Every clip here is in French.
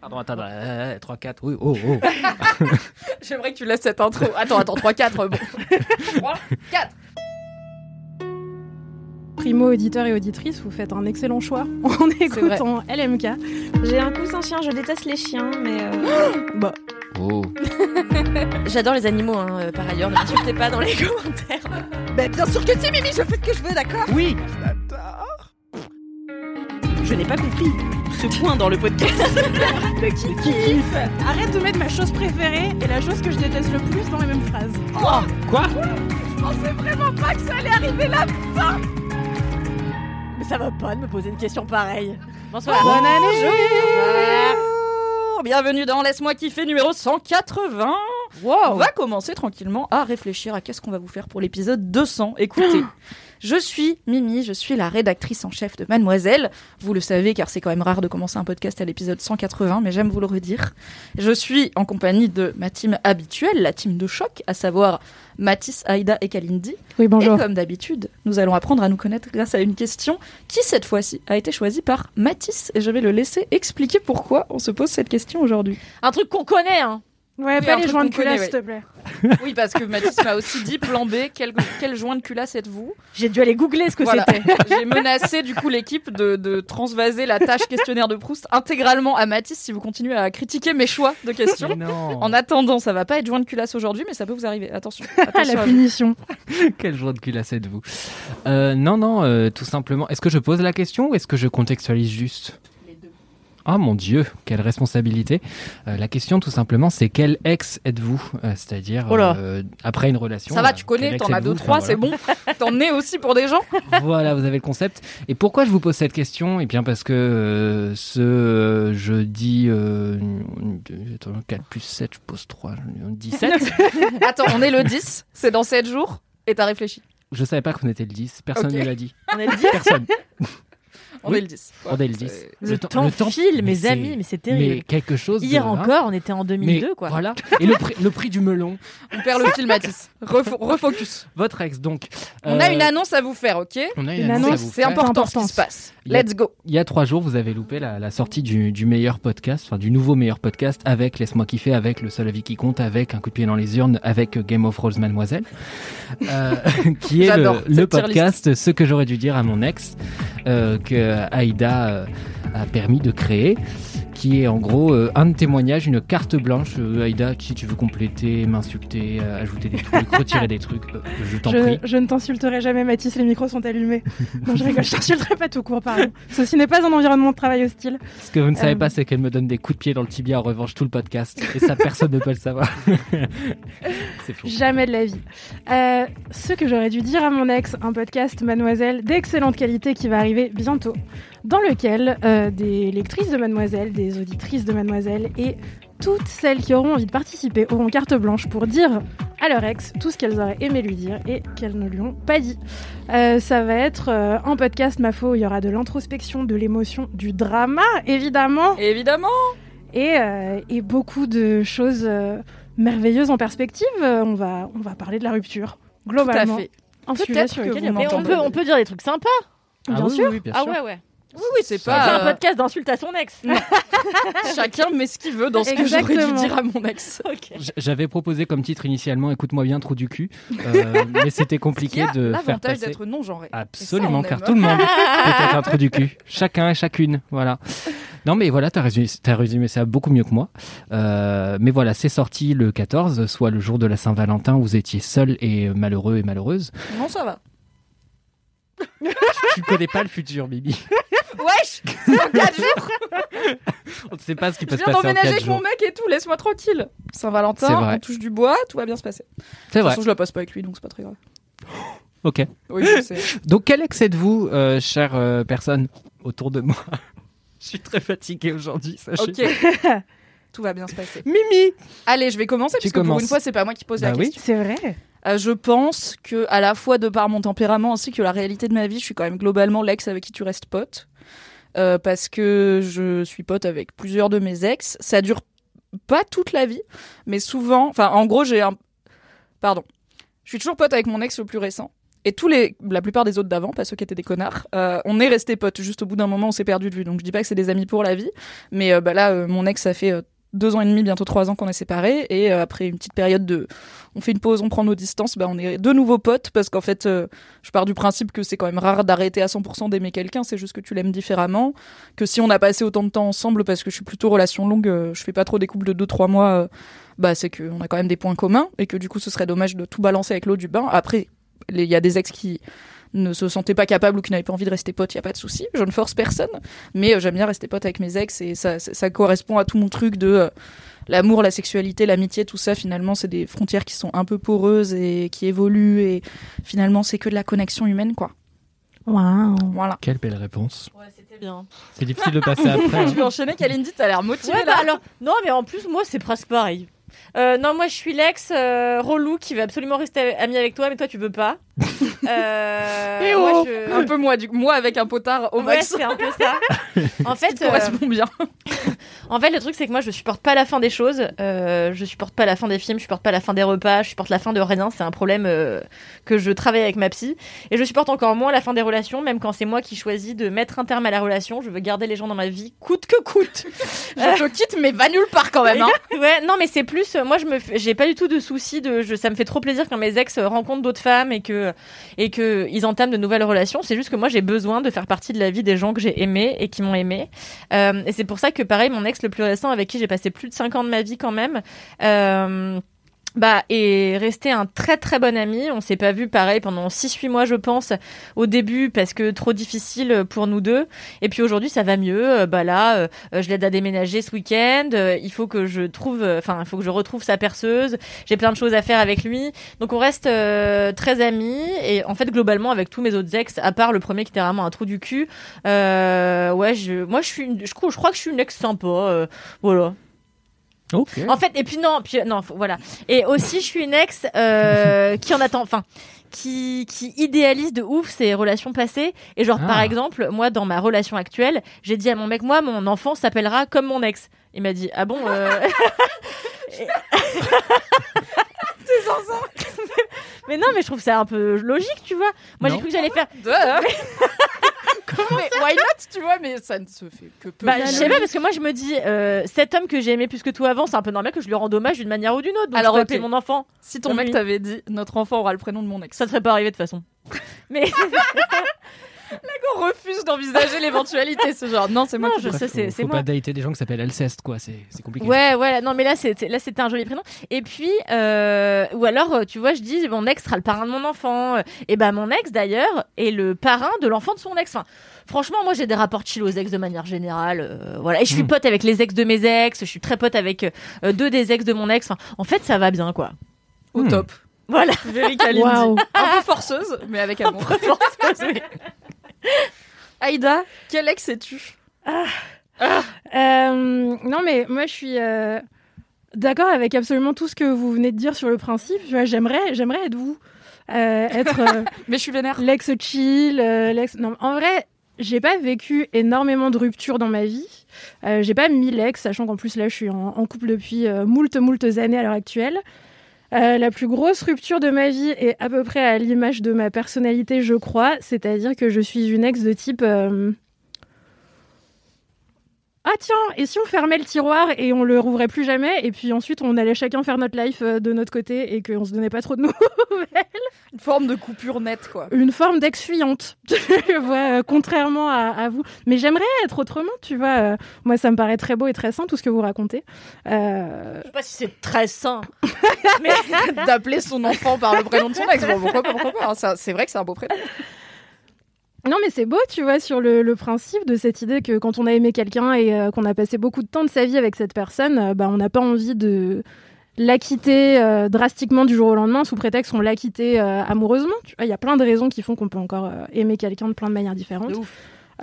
Pardon, attends, euh, 3, 4, oui, oh, oh. J'aimerais que tu laisses cette intro. Attends, attends, 3, 4, bon. 3, 4. Primo auditeur et auditrice, vous faites un excellent choix en écoutant LMK. J'ai un coussin chien, je déteste les chiens, mais. euh, Bah, Oh. J'adore les animaux, hein, euh, par ailleurs, ne m'insultez pas dans les commentaires. Ben, bien sûr que si, Mimi, je fais ce que je veux, d'accord? Oui Je n'ai pas compris ce point dans le podcast. le kiff Arrête de mettre ma chose préférée et la chose que je déteste le plus dans les mêmes phrases. Quoi Je pensais vraiment pas que ça allait arriver là Mais ça va pas de me poser une question pareille. Bonsoir. Bonne année Bonjour, Bienvenue dans Laisse-moi kiffer numéro 180. On va commencer tranquillement à réfléchir à qu'est-ce qu'on va vous faire pour l'épisode 200. Écoutez, je suis Mimi, je suis la rédactrice en chef de Mademoiselle. Vous le savez car c'est quand même rare de commencer un podcast à l'épisode 180, mais j'aime vous le redire. Je suis en compagnie de ma team habituelle, la team de choc, à savoir Mathis, Aïda et Kalindi. Oui, Et bonjour. comme d'habitude, nous allons apprendre à nous connaître grâce à une question qui, cette fois-ci, a été choisie par Mathis. Et je vais le laisser expliquer pourquoi on se pose cette question aujourd'hui. Un truc qu'on connaît, hein. Ouais, Oui, pas les joints de culasse, s'il te plaît. Oui, parce que Mathis m'a aussi dit, plan B, quel, quel joint de culasse êtes-vous J'ai dû aller googler ce que Voilà. c'était. J'ai menacé du coup l'équipe de, de transvaser la tâche questionnaire de Proust intégralement à Mathis si vous continuez à critiquer mes choix de questions. Non En attendant, ça va pas être joint de culasse aujourd'hui, mais ça peut vous arriver. Attention. Ah, attention la punition. Quel jour de culasse êtes-vous? Euh, Non, non, euh, tout simplement. Est-ce que je pose la question ou est-ce que je contextualise juste? Ah mon Dieu, quelle responsabilité. Euh, la question tout simplement c'est quel ex êtes-vous? Euh, C'est-à-dire Oh euh, après une relation. Ça va, tu connais, t'en as deux, trois, c'est bon. T'en es aussi pour des gens? Voilà, vous avez le concept. Et pourquoi je vous pose cette question? Eh bien parce que ce jeudi attends, 4 plus 7, je pose 3, 17. Attends, on est le 10, c'est dans 7 jours, et t'as réfléchi? je savais pas qu'on était le 10, personne ne l'a dit. On est le Personne. On Oui. est le 10. On est le 10. C'est- Le, temps, file, mes amis, mais c'est terrible. Mais quelque chose. Hier de, encore, on était en Mais 2002, quoi. Voilà. Et le prix, le prix du melon. On perd le fil, Mathis. Refo- refocus. Votre ex, donc. On a euh, une annonce à vous faire, ok? On a une, Une annonce, C'est important ce qui se passe. Let's go. Il y a trois jours, vous avez loupé la, la sortie du, du meilleur podcast, enfin du nouveau meilleur podcast avec Laisse-moi kiffer, avec Le seul avis qui compte, avec Un coup de pied dans les urnes, avec Game of Thrones Mademoiselle, euh, qui est le, podcast Ce que j'aurais dû dire à mon ex, euh, que Aïda euh, a permis de créer, qui est en gros euh, un témoignage, une carte blanche. Euh, Aïda, si tu veux compléter, m'insulter, euh, ajouter des trucs, retirer des trucs, je t'en prie. je ne t'insulterai jamais, Mathis, les micros sont allumés. Non, je rigole, je t'insulterai pas tout court, pardon. Ceci n'est pas un environnement de travail hostile. Ce que vous ne savez pas, c'est qu'elle me donne des coups de pied dans le tibia en revanche tout le podcast. Et ça, personne ne peut le savoir. c'est fou. Jamais de la vie. Ce que j'aurais dû dire à mon ex, un podcast Mademoiselle d'excellente qualité qui va arriver bientôt, dans lequel des lectrices de Mademoiselle, des auditrices de Mademoiselle et toutes celles qui auront envie de participer auront carte blanche pour dire à leur ex tout ce qu'elles auraient aimé lui dire et qu'elles ne lui ont pas dit. Euh, ça va être euh, un podcast, ma où il y aura de l'introspection, de l'émotion, du drama, évidemment, Évidemment. et, euh, et beaucoup de choses euh, merveilleuses en perspective. On, va, on va parler de la rupture, Tout à globalement. fait. Un sujet Peut-être sur que lequel vous il y a Mais on peut, on peut dire des trucs sympas. Ah bien oui, sûr. oui, oui, bien Ah ouais, ouais. Oui, oui, c'est C'est pas. un podcast d'insultes à son ex. Chacun met ce qu'il veut dans ce que j'aurais dû dire à mon ex. J'avais proposé comme titre initialement Écoute-moi bien, trou du cul. Euh, mais c'était Qui compliqué a de faire l'avantage passer. d'être non genré. Absolument, ça, car tout le monde peut être un trou du cul. Chacun et chacune. Voilà. Non, mais voilà, t'as résumé, t'as résumé ça beaucoup mieux que moi. Euh, mais voilà, c'est sorti le 14, soit le jour de la Saint-Valentin où vous étiez seul et malheureux et malheureuse. Non, ça va. tu connais pas le futur, Bibi. Wesh C'est dans 4 jours On ne sait pas ce qui Je peut se viens passer en d'emménager 4 avec mon mec et tout, laisse-moi tranquille. Saint-Valentin, on touche du bois, tout va bien se passer. De C'est toute vrai. façon, je la passe pas avec lui, donc c'est pas très grave. Ok. Oui, je sais. Donc, quel ex êtes-vous, euh, chère euh, personne autour de moi Je suis très fatiguée aujourd'hui, sachez. Ok. Tout va bien se passer. Mimi Allez, je vais commencer Tu puisque pour commences. une fois, c'est pas moi qui pose la Bah oui. question. C'est vrai. Euh, je pense que à la fois de par mon tempérament ainsi que la réalité de ma vie, je suis quand même globalement l'ex avec qui tu restes pote. Euh, parce que je suis pote avec plusieurs de mes ex. Ça dure pas toute la vie, mais souvent. Enfin, en gros, j'ai un. Pardon. Je suis toujours pote avec mon ex le plus récent. Et tous les, la plupart des autres d'avant, pas ceux qui étaient des connards, euh, on est restés potes. Juste au bout d'un moment, on s'est perdu de vue. Donc je dis pas que c'est des amis pour la vie, mais euh, bah là, mon ex, ça fait deux ans et demi, bientôt trois ans qu'on est séparés. Et euh, après une petite période de, on fait une pause, on prend nos distances, bah on est de nouveaux potes parce qu'en fait, euh, je pars du principe que c'est quand même rare d'arrêter à 100% d'aimer quelqu'un. C'est juste que tu l'aimes différemment. Que si on a passé autant de temps ensemble, parce que je suis plutôt relation longue, euh, je fais pas trop des couples de deux trois mois. euh, bah c'est qu'on a quand même des points communs et que du coup ce serait dommage de tout balancer avec l'eau du bain. Après, il y a des ex qui ne se sentaient pas capables ou qui n'avaient pas envie de rester potes, il y a pas de souci, je ne force personne, mais euh, j'aime bien rester pote avec mes ex et ça, ça, ça correspond à tout mon truc de euh, l'amour, la sexualité, l'amitié, tout ça finalement c'est des frontières qui sont un peu poreuses et qui évoluent et finalement c'est que de la connexion humaine quoi. Waouh. Voilà. Quelle belle réponse. Ouais, c'était bien. C'est difficile de passer après. Je hein. vais enchaîner Kalindi, t'as l'air motivée Ouais, bah là. alors, non, mais en plus, moi, c'est presque pareil. Euh, non, moi, je suis l'ex euh, relou qui veut absolument rester ami avec toi, mais toi, tu veux pas. Euh, Eh moi, oh je- Un peu moi, du moi avec un potard au Ouais, max. c'est un peu ça. En fait, Ça euh, correspond bien. en fait, le truc, c'est que moi, je supporte pas la fin des choses. Euh, je supporte pas la fin des films, je supporte pas la fin des repas, je supporte la fin de rien. C'est un problème euh, que je travaille avec ma psy. Et je supporte encore moins la fin des relations, même quand c'est moi qui choisis de mettre un terme à la relation. Je veux garder les gens dans ma vie, coûte que coûte. Je te quitte, mais va nulle part quand même. Hein. Ouais, non, mais c'est plus. Moi, je me, j'ai pas du tout de soucis de. Je, ça me fait trop plaisir quand mes ex rencontrent d'autres femmes et que et que ils entament de nouvelles relations. C'est juste que moi, j'ai besoin de faire partie de la vie des gens que j'ai aimés et qui m'ont aimé. Euh, et c'est pour ça que pareil, mon ex le plus récent, avec qui j'ai passé plus de 5 ans de ma vie quand même. Bah, est resté un très très bon ami. On s'est pas vu pareil pendant 6-8 mois, je pense, au début, parce que trop difficile pour nous deux. Et puis aujourd'hui, ça va mieux. Euh, Bah là, euh, euh, je l'aide à déménager ce week-end. Il faut que je trouve, enfin, il faut que je retrouve sa perceuse. J'ai plein de choses à faire avec lui. Donc on reste très amis. Et en fait, globalement, avec tous mes autres ex, à part le premier qui était vraiment un trou du cul, euh, ouais, je, moi, je suis, une- je, crois- que je suis une ex sympa. voilà. En fait, et puis non, puis non, faut- voilà. Et aussi, je suis une ex euh, qui en attend, enfin, qui, qui idéalise de ouf ses relations passées. Et genre, par Ah. exemple, moi, dans ma relation actuelle, j'ai dit à mon mec, moi, mon enfant s'appellera comme mon ex. Il m'a dit, ah bon euh... Mais non, mais je trouve ça un peu logique, tu vois. Moi, j'ai cru que j'allais faire. mais why not, tu vois, mais ça ne se fait que peu. Bah, je sais pas, parce que moi, je me dis, euh, cet homme que j'ai aimé plus que tout avant, c'est un peu normal que je lui rende hommage d'une manière ou d'une autre. Donc, Alors, je peux ok. appeler mon enfant. Si ton mec t'avait dit notre enfant aura le prénom de mon ex, Ça ne serait pas arrivé de toute façon. Mais on refuse d'envisager l'éventualité, ce genre. Non, c'est moi Non, qui je sais, c'est c'est Faut moi. pas dater des gens qui s'appellent Alceste, quoi. C'est c'est compliqué. Ouais, ouais, non, mais là, c'était, là, c'était un joli prénom. Et puis, euh, ou alors, euh, tu vois, je dis, mon ex sera le parrain de mon enfant. Et ben, mon ex, d'ailleurs, est le parrain de l'enfant de son ex. Enfin, franchement, moi, j'ai des rapports chill aux ex de manière générale. euh, voilà. Et je suis Mm. pote avec les ex de mes ex. Je suis très pote avec euh, deux des ex de mon ex. Enfin, en fait, ça va bien, quoi. au Hmm. top. Voilà. Waouh. Un peu forceuse, mais avec amour. Oui. Aïda, quel ex es-tu? Euh, non, mais moi, je suis euh, d'accord avec absolument tout ce que vous venez de dire sur le principe. J'aimerais, j'aimerais être vous. Euh, être Mais je suis vénère. l'ex chill, l'ex. Non, en vrai, j'ai pas vécu énormément de ruptures dans ma vie. J'ai pas mille ex, sachant qu'en plus là, je suis en, en couple depuis moult, moult années à l'heure actuelle. Euh, la plus grosse rupture de ma vie est à peu près à l'image de ma personnalité, je crois. C'est-à-dire que je suis une ex de type. euh, Ah tiens, et si on fermait le tiroir et on le rouvrait plus jamais, et puis ensuite on allait chacun faire notre life euh, de notre côté et qu'on se donnait pas trop de nouvelles? Une forme de coupure nette, quoi. une forme d'ex-fuyante, je vois, euh, contrairement à, à vous. Mais j'aimerais être autrement, tu vois. euh, moi, ça me paraît très beau et très sain, tout ce que vous racontez. Euh, Je sais pas si c'est très sain. Mais d'appeler son enfant par le prénom de son ex, pourquoi pas, pourquoi pas. hein, C'est vrai que c'est un beau prénom. Non, mais c'est beau, tu vois, sur le, principe de cette idée que quand on a aimé quelqu'un et euh, qu'on a passé beaucoup de temps de sa vie avec cette personne, euh, bah, on n'a pas envie de la quitter euh, drastiquement du jour au lendemain sous prétexte qu'on l'a quitté amoureusement. Il y a plein de raisons qui font qu'on peut encore aimer quelqu'un de plein de manières différentes.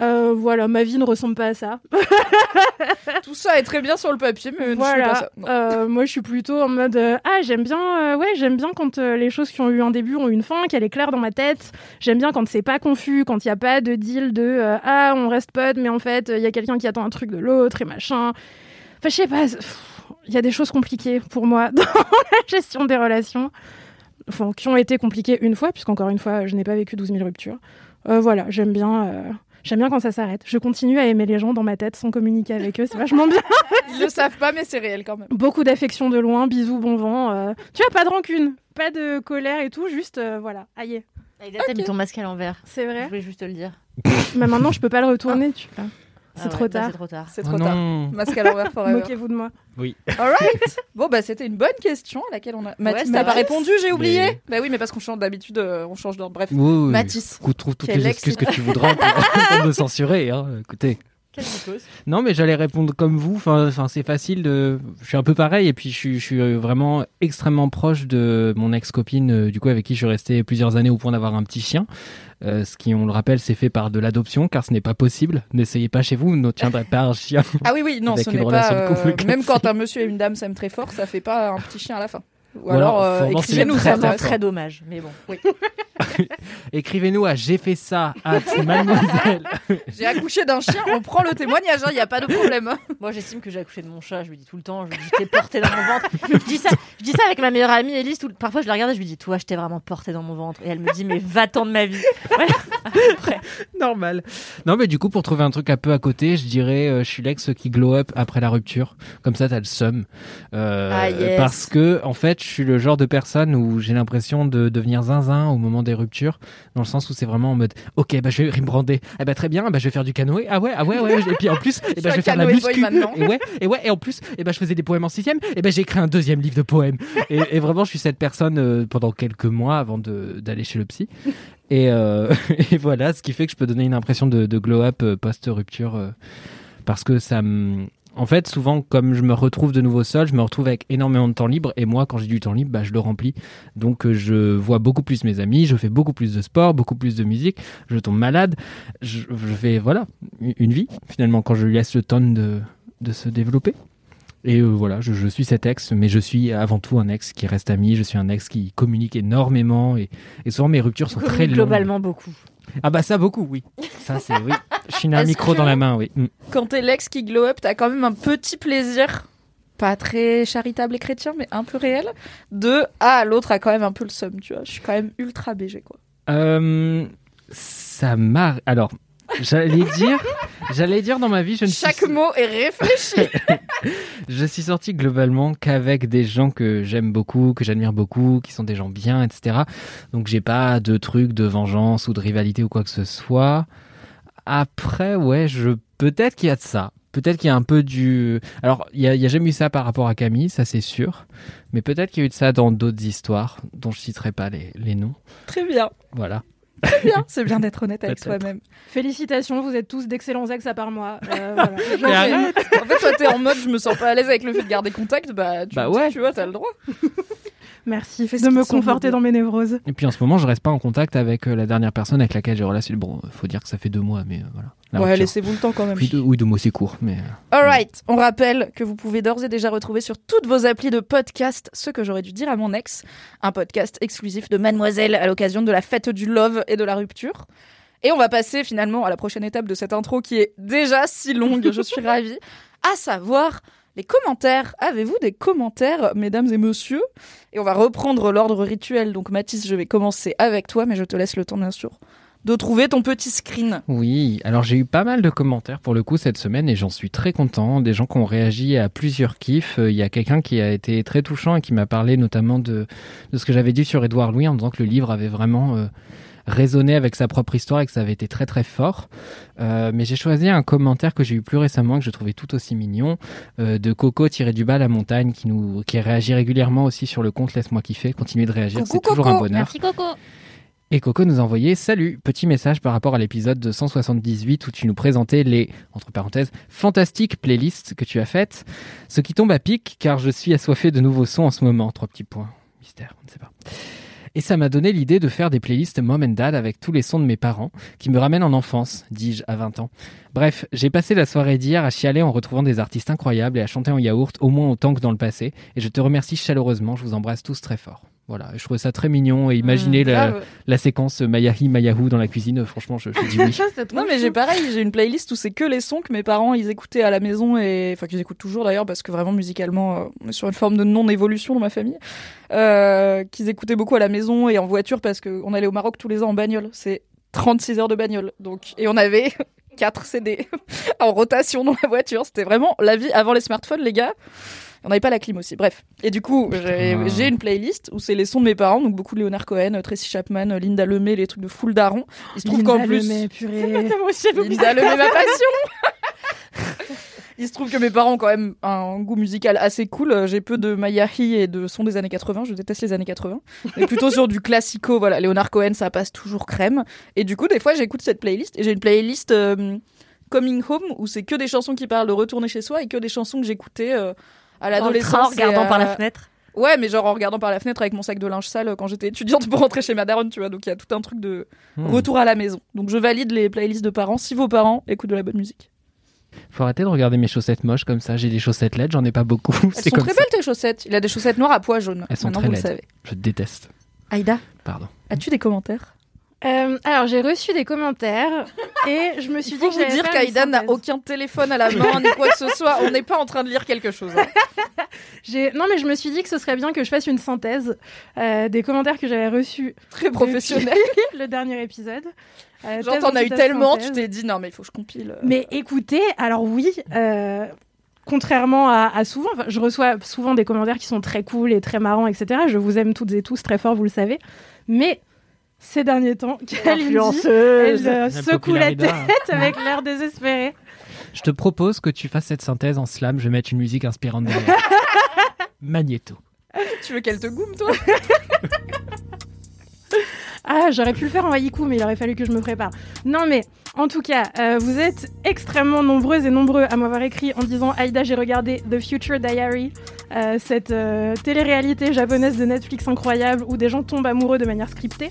Euh, voilà, ma vie ne ressemble pas à ça. Tout ça est très bien sur le papier, mais fais pas voilà. ça. Non. Euh, moi, je suis plutôt en mode euh, ah j'aime bien, ouais j'aime bien quand les choses qui ont eu un début ont une fin, qu'elle est claire dans ma tête. J'aime bien quand c'est pas confus, quand il y a pas de deal de ah on reste potes, mais en fait il y a quelqu'un qui attend un truc de l'autre et machin. Enfin, je sais pas. Il y a des choses compliquées pour moi dans la gestion des relations. Enfin, qui ont été compliquées une fois, puisqu'encore une fois, je n'ai pas vécu 12 000 ruptures. Voilà, j'aime bien. J'aime bien quand ça s'arrête. Je continue à aimer les gens dans ma tête sans communiquer avec eux. C'est vachement bien. Ils le savent pas, mais c'est réel quand même. Beaucoup d'affection de loin, bisous, bon vent. euh, Tu vois, pas de rancune, pas de colère et tout, juste euh, voilà, aïe. Aïda, t'as mis ton masque à l'envers. C'est Je vrai. voulais juste te le dire. Mais maintenant, je peux pas le retourner, tu vois. C'est Ah trop ouais, bah, tard. C'est trop tard. C'est Oh trop tard. non. Masque à l'envers forever. Moquez-vous de moi. Alright. Bon bah c'était une bonne question à laquelle on a. Mathis n'a pas répondu, j'ai oublié. Mais- Bah oui, mais parce qu'on change d'habitude, euh, on change d'ordre. Bref. Oui, oui, oui. Mathis. Trouve toutes Quel les ex- excuses que tu voudras pour, pour me censurer. Hein. Écoutez. Non, mais j'allais répondre comme vous. Enfin, enfin, c'est facile de. Je suis un peu pareil, et puis je suis, je suis euh, vraiment extrêmement proche de mon ex-copine, euh, du coup, avec qui je suis resté plusieurs années au point d'avoir un petit chien. Euh, ce qui, on le rappelle, c'est fait par de l'adoption, car ce n'est pas possible. N'essayez pas chez vous, vous n'obtiendrez pas un chien. Ah oui oui, non, ce n'est pas. euh, même quand un monsieur et une dame s'aiment très fort, ça fait pas un petit chien à la fin. Ou Ou alors, alors, euh, écrivez-nous, très, ça très très dommage, mais bon. Oui. Écrivez-nous à j'ai fait ça à mademoiselle. J'ai accouché d'un chien, on prend le témoignage, il n'y a pas de problème. Moi, j'estime que j'ai accouché de mon chat. Je lui dis tout le temps, je lui dis, t'es porté dans mon ventre. Je dis ça, je dis ça avec ma meilleure amie Elise. tout- Parfois, je la regarde et je lui dis, toi, je t'ai vraiment porté dans mon ventre. Et elle me dit, mais va-t'en de ma vie. Ouais. Après, Normal. Non, mais du coup, pour trouver un truc un peu à côté, je dirais, euh, je suis l'ex qui glow up après la rupture. Comme ça, t'as le seum. Euh, Ah, yes. Parce que, en fait, je suis le genre de personne où j'ai l'impression de devenir zinzin au moment des ruptures, dans le sens où c'est vraiment en mode, ok, bah je vais rebrander. Ah bah très bien, bah je vais faire du canoë. Ah ouais, ah ouais, ouais. Et puis en plus, eh bah, je vais faire la muscu. Et ouais, et ouais, et en plus, et bah je faisais des poèmes en sixième. Et bah j'ai écrit un deuxième livre de poèmes. Et, et vraiment, je suis cette personne euh, pendant quelques mois avant d'aller chez le psy. Et, euh, et voilà, ce qui fait que je peux donner une impression de, de glow-up euh, post-rupture. euh, parce que ça me... En fait, souvent, comme je me retrouve de nouveau seul, je me retrouve avec énormément de temps libre. Et moi, quand j'ai du temps libre, bah, je le remplis. Donc, euh, je vois beaucoup plus mes amis, je fais beaucoup plus de sport, beaucoup plus de musique. Je tombe malade. Je, je fais, voilà, une vie, finalement, quand je lui laisse le temps de, de se développer. Et euh, voilà, je, je suis cet ex, mais je suis avant tout un ex qui reste ami. Je suis un ex qui communique énormément. Et, et souvent, mes ruptures sont très longues. globalement, beaucoup. Ah bah ça, beaucoup, oui. Ça, c'est oui. Je suis un Est-ce micro que- dans la main, oui. Mm. Quand t'es l'ex qui glow up, t'as quand même un petit plaisir, pas très charitable et chrétien, mais un peu réel, de ah l'autre a quand même un peu le seum, tu vois. Je suis quand même ultra BG quoi. Euh, ça m'a. Alors, j'allais dire, j'allais dire dans ma vie, je ne Chaque suis, mot est réfléchi. je suis sorti globalement qu'avec des gens que j'aime beaucoup, que j'admire beaucoup, qui sont des gens bien, etc. Donc, j'ai pas de truc de vengeance ou de rivalité ou quoi que ce soit. Après, ouais, je peut-être qu'il y a de ça. Peut-être qu'il y a un peu du. Alors, il y a, il y a jamais eu ça par rapport à Camille, ça c'est sûr. Mais peut-être qu'il y a eu de ça dans d'autres histoires dont je citerai pas les, les noms. Très bien, Voilà. très bien. C'est bien d'être honnête avec soi-même. Félicitations, vous êtes tous d'excellents ex à part moi. Euh, voilà. Mais arrête. En fait, toi t'es en mode je me sens pas à l'aise avec le fait de garder contact, bah tu, Bah ouais. tu vois, t'as le droit. Merci Fais de me conforter dans mes névroses. Et puis en ce moment, je reste pas en contact avec euh, la dernière personne avec laquelle j'ai relation. Bon, faut dire que ça fait deux mois, mais euh, voilà. La ouais, laissez-vous le temps quand même. Oui, deux, oui, deux mots, c'est court, mais. euh, Alright, on rappelle que vous pouvez d'ores et déjà retrouver sur toutes vos applis de podcast ce que j'aurais dû dire à mon ex, un podcast exclusif de Mademoiselle à l'occasion de la fête du love et de la rupture. Et on va passer finalement à la prochaine étape de cette intro qui est déjà si longue, je suis ravie, à savoir les commentaires. Avez-vous des commentaires, mesdames et messieurs? Et on va reprendre l'ordre rituel. Donc Mathis, je vais commencer avec toi, mais je te laisse le temps bien sûr de trouver ton petit screen. Oui, alors j'ai eu pas mal de commentaires pour le coup cette semaine et j'en suis très content. Des gens qui ont réagi à plusieurs kiffs. Euh, Il y a quelqu'un qui a été très touchant et qui m'a parlé notamment de, ce que j'avais dit sur Édouard Louis en disant que le livre avait vraiment euh, résonné avec sa propre histoire et que ça avait été très très fort. Euh, mais j'ai choisi un commentaire que j'ai eu plus récemment que je trouvais tout aussi mignon euh, de Coco tiré du bas la montagne qui nous qui réagit régulièrement aussi sur le compte Laisse-moi kiffer. Continuez de réagir, c'est toujours un bonheur. Merci Coco. Et Coco nous a envoyé Salut, petit message par rapport à l'épisode de 178 où tu nous présentais les, entre parenthèses, fantastiques playlists que tu as faites. Ce qui tombe à pic car je suis assoiffé de nouveaux sons en ce moment. Trois petits points. Mystère, on ne sait pas. Et ça m'a donné l'idée de faire des playlists Mom and Dad avec tous les sons de mes parents, qui me ramènent en enfance, dis-je à 20 ans. Bref, j'ai passé la soirée d'hier à chialer en retrouvant des artistes incroyables et à chanter en yaourt au moins autant que dans le passé. Et je te remercie chaleureusement, je vous embrasse tous très fort. Voilà, je trouvais ça très mignon et imaginez la, Grave. la séquence Mayahi Mayahu dans la cuisine, euh, franchement, je, je dis oui. Non mais j'ai pareil, j'ai une playlist où c'est que les sons que mes parents ils écoutaient à la maison et enfin qu'ils écoutent toujours d'ailleurs parce que vraiment musicalement euh, on est sur une forme de non évolution dans ma famille. Euh, qu'ils écoutaient beaucoup à la maison et en voiture parce que on allait au Maroc tous les ans en bagnole. C'est 36 heures de bagnole donc et on avait 4 CD en rotation dans la voiture. C'était vraiment la vie avant les smartphones les gars. On n'avait pas la clim aussi. Bref. Et du coup, j'ai une playlist où c'est les sons de mes parents, donc beaucoup de Leonard Cohen, Tracy Chapman, Linda Lemay, les trucs de full daron. Il se trouve qu'en plus, Lemay, purée. Linda Lemay, ma passion. Il se trouve que mes parents ont quand même un goût musical assez cool. Euh, J'ai peu de Mayahi et de sons des années 80. Je déteste les années 80. Mais plutôt sur du classico. Voilà, Leonard Cohen, ça passe toujours crème. Et du coup, des fois, j'écoute cette playlist. Et j'ai une playlist euh, Coming Home où c'est que des chansons qui parlent de retourner chez soi et que des chansons que j'écoutais euh, à l'adolescence. train, en regardant par la euh, fenêtre. Ouais, mais genre en regardant par la fenêtre avec mon sac de linge sale quand j'étais étudiante pour rentrer chez ma daronne, tu vois. Donc il y a tout un truc de Hmm. retour à la maison. Donc je valide les playlists de parents si vos parents écoutent de la bonne musique. Faut arrêter de regarder mes chaussettes moches comme ça. J'ai des chaussettes LED, j'en ai pas beaucoup. Elles C'est sont comme très ça. belles tes chaussettes. Il a des chaussettes noires à pois jaunes. Elles sont Maintenant, très vous le savez. Je déteste. Aïda, Pardon. as-tu des commentaires? Euh, alors j'ai reçu des commentaires et je me suis Il dit que vous dire qu'Aïda n'a aucun téléphone à la main ni quoi que ce soit. On n'est pas en train de lire quelque chose. hein. Non mais je me suis dit que ce serait bien que je fasse une synthèse euh, des commentaires que j'avais reçus Très professionnel. le dernier épisode. Euh, Genre t'en as eu tellement, tu t'es dit non mais il faut que je compile. euh. Mais écoutez, alors oui, contrairement à, à souvent, je reçois souvent des commentaires qui sont très cool et très marrants, etc. Je vous aime toutes et tous très fort, vous le savez. Mais ces derniers temps, Kalindi, elle Influenceuse. euh, secoue la tête avec l'air désespéré. Je te propose que tu fasses cette synthèse en slam. Je vais mettre une musique inspirante derrière. Magnéto. Tu veux qu'elle te goume toi? Ah, j'aurais pu le faire en haïku, mais il aurait fallu que je me prépare. Non, mais en tout cas, euh, vous êtes extrêmement nombreuses et nombreux à m'avoir écrit en disant Aïda, j'ai regardé The Future Diary, euh, cette euh, télé-réalité japonaise de Netflix incroyable où des gens tombent amoureux de manière scriptée.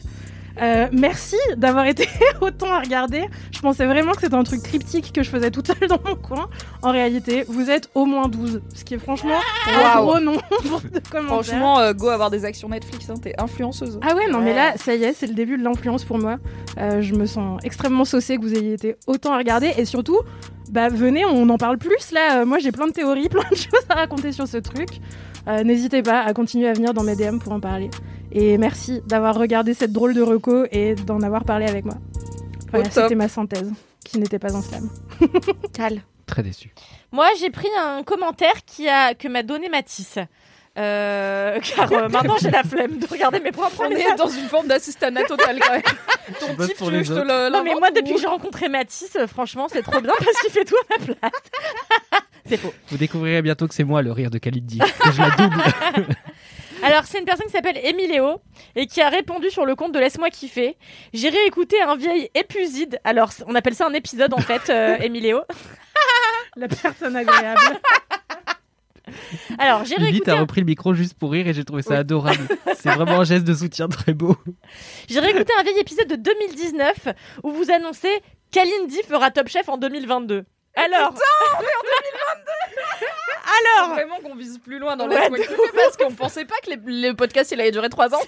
Euh, merci d'avoir été autant à regarder. Je pensais vraiment que c'était un truc cryptique que je faisais toute seule dans mon coin. En réalité, vous êtes au moins 12, ce qui est franchement un gros nombre de commentaires. Franchement, euh, go avoir des actions Netflix, hein, t'es influenceuse. Ah ouais, non, mais là, ça y est, c'est le début de l'influence pour moi. Euh, je me sens extrêmement saucée que vous ayez été autant à regarder. Et surtout, bah venez, on en parle plus là. Moi, j'ai plein de théories, plein de choses à raconter sur ce truc. N'hésitez pas à continuer à venir dans mes DM pour en parler. Et merci d'avoir regardé cette drôle de reco et d'en avoir parlé avec moi. Voilà, c'était ma synthèse, qui n'était pas en slam. Cal. Très déçu. Moi, j'ai pris un commentaire qui a, que m'a donné Mathis. Euh, car euh, maintenant, j'ai la flemme de regarder mes propres On messages. est dans une forme d'assistanat total quand même. Ton type, que je te le Non, mais moi, ou- depuis que j'ai rencontré Mathis, euh, franchement, c'est trop bien parce qu'il fait tout à ma place. c'est faux. Vous découvrirez bientôt que c'est moi le rire de. Que je la double. Alors, c'est une personne qui s'appelle Emiléo et qui a répondu sur le compte de Laisse-moi kiffer. J'ai réécouté un vieil épuside. Alors, on appelle ça un épisode en fait, euh, Emiléo. La personne agréable. Alors, j'ai réécouté, t'as un... repris le micro juste pour rire et j'ai trouvé ça adorable. C'est vraiment un geste de soutien très beau. j'ai réécouté un vieil épisode de 2019 où vous annoncez Kalindi fera Top Chef en 2022. Alors, Alors vraiment qu'on vise plus loin dans Ouais, kiffer parce qu'on pensait pas que les- le podcast il allait durer 3 ans.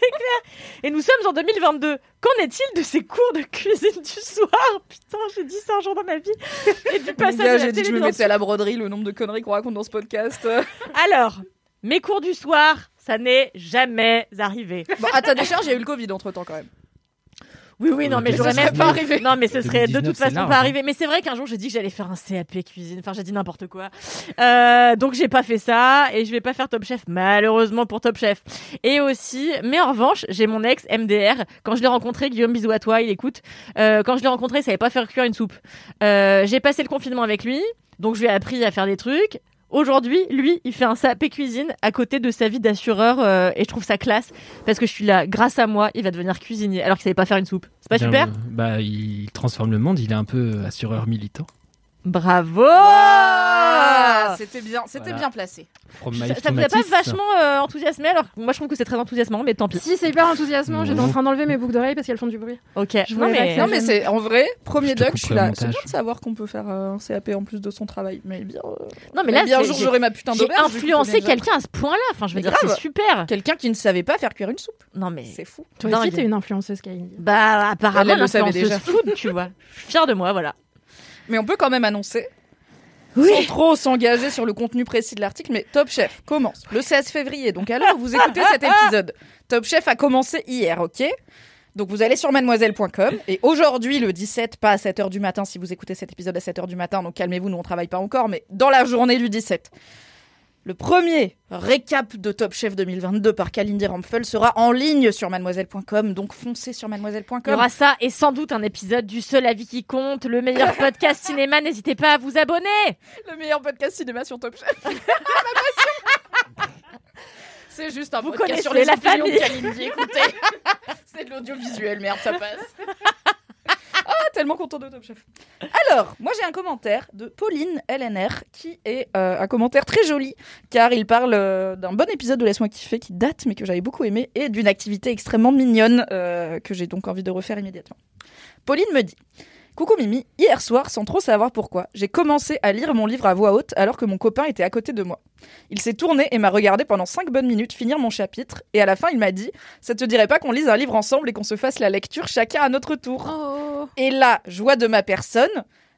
et nous sommes en 2022. Qu'en est-il de ces cours de cuisine du soir? Putain, j'ai dit ça un jour dans ma vie. Et du Les passage gars, à la j'ai dit que je me mettais à la broderie, le nombre de conneries qu'on raconte dans ce podcast. Alors, mes cours du soir, ça n'est jamais arrivé. bon, à ta décharge, il y a eu le Covid entre temps quand même. Oui, oui, non, Euh, mais mais j'aurais même pas arrivé. Non, mais ce serait de 2019, toute façon pas hein. arrivé. Mais c'est vrai qu'un jour, j'ai dit que j'allais faire un CAP cuisine. Enfin, j'ai dit n'importe quoi. Euh, donc, j'ai pas fait ça et je vais pas faire Top Chef, malheureusement pour Top Chef. Et aussi, mais en revanche, j'ai mon ex MDR. Quand je l'ai rencontré, Guillaume, bisous à toi, il écoute. Euh, quand je l'ai rencontré, il savait pas faire cuire une soupe. Euh, j'ai passé le confinement avec lui, donc je lui ai appris à faire des trucs. Aujourd'hui, lui, il fait un SAP cuisine à côté de sa vie d'assureur euh, et je trouve ça classe parce que je suis là, grâce à moi, il va devenir cuisinier alors qu'il savait pas faire une soupe. C'est pas super? euh, Bah, il transforme le monde. Il est un peu assureur militant. Bravo C'était bien, c'était Voilà. bien placé. From Ça, ça vous a pas vachement euh, enthousiasmé alors moi je trouve que c'est très enthousiasmant mais tant pis. Si, c'est hyper enthousiasmant. J'étais en train d'enlever mes boucles d'oreilles parce qu'elles font du bruit. Ok. Je non mais Non mais c'est en vrai premier doc, je suis là. C'est bien de savoir qu'on peut faire euh, un CAP en plus de son travail, mais bien. euh, non mais mais là bien un jour j'ai- j'aurai ma putain j'ai d'auberge. coup, influencé quelqu'un à ce point-là. Enfin je veux dire c'est super. Quelqu'un qui ne savait pas faire cuire une soupe. Non mais C'est fou. Toi aussi, t'es une influenceuse, bah apparemment Elle, le savait l'influenceuse déjà. food tu vois. Je suis fière de moi voilà. Mais on peut quand même annoncer, Oui. sans trop s'engager sur le contenu précis de l'article, mais Top Chef commence le 16 février. Donc à l'heure où vous écoutez cet épisode, Top Chef a commencé hier, ok? Donc vous allez sur mademoiselle.com et aujourd'hui le 17, pas à 7h du matin si vous écoutez cet épisode à 7h du matin, donc calmez-vous, nous on travaille pas encore, mais dans la journée du 17. Le premier récap de Top Chef 2022 par Kalindi Rampfel sera en ligne sur mademoiselle.com, donc foncez sur Il y mademoiselle.com. aura ça et sans doute un épisode du seul avis qui compte, le meilleur podcast cinéma. N'hésitez pas à vous abonner. Le meilleur podcast cinéma sur Top Chef. Passion. C'est juste un Vous podcast sur les la famille. Kalindi, écoutez. C'est de l'audiovisuel, merde, ça passe. Ah, tellement content de Top Chef. Alors, moi j'ai un commentaire de Pauline LNR qui est euh, un commentaire très joli car il parle euh, d'un bon épisode de Laisse-moi kiffer qui date mais que j'avais beaucoup aimé et d'une activité extrêmement mignonne euh, que j'ai donc envie de refaire immédiatement. Pauline me dit Coucou Mimi, hier soir, sans trop savoir pourquoi, j'ai commencé à lire mon livre à voix haute alors que mon copain était à côté de moi. Il s'est tourné et m'a regardé pendant 5 bonnes minutes finir mon chapitre et à la fin il m'a dit Ça te dirait pas qu'on lise un livre ensemble et qu'on se fasse la lecture chacun à notre tour? Oh. Et là, joie de ma personne.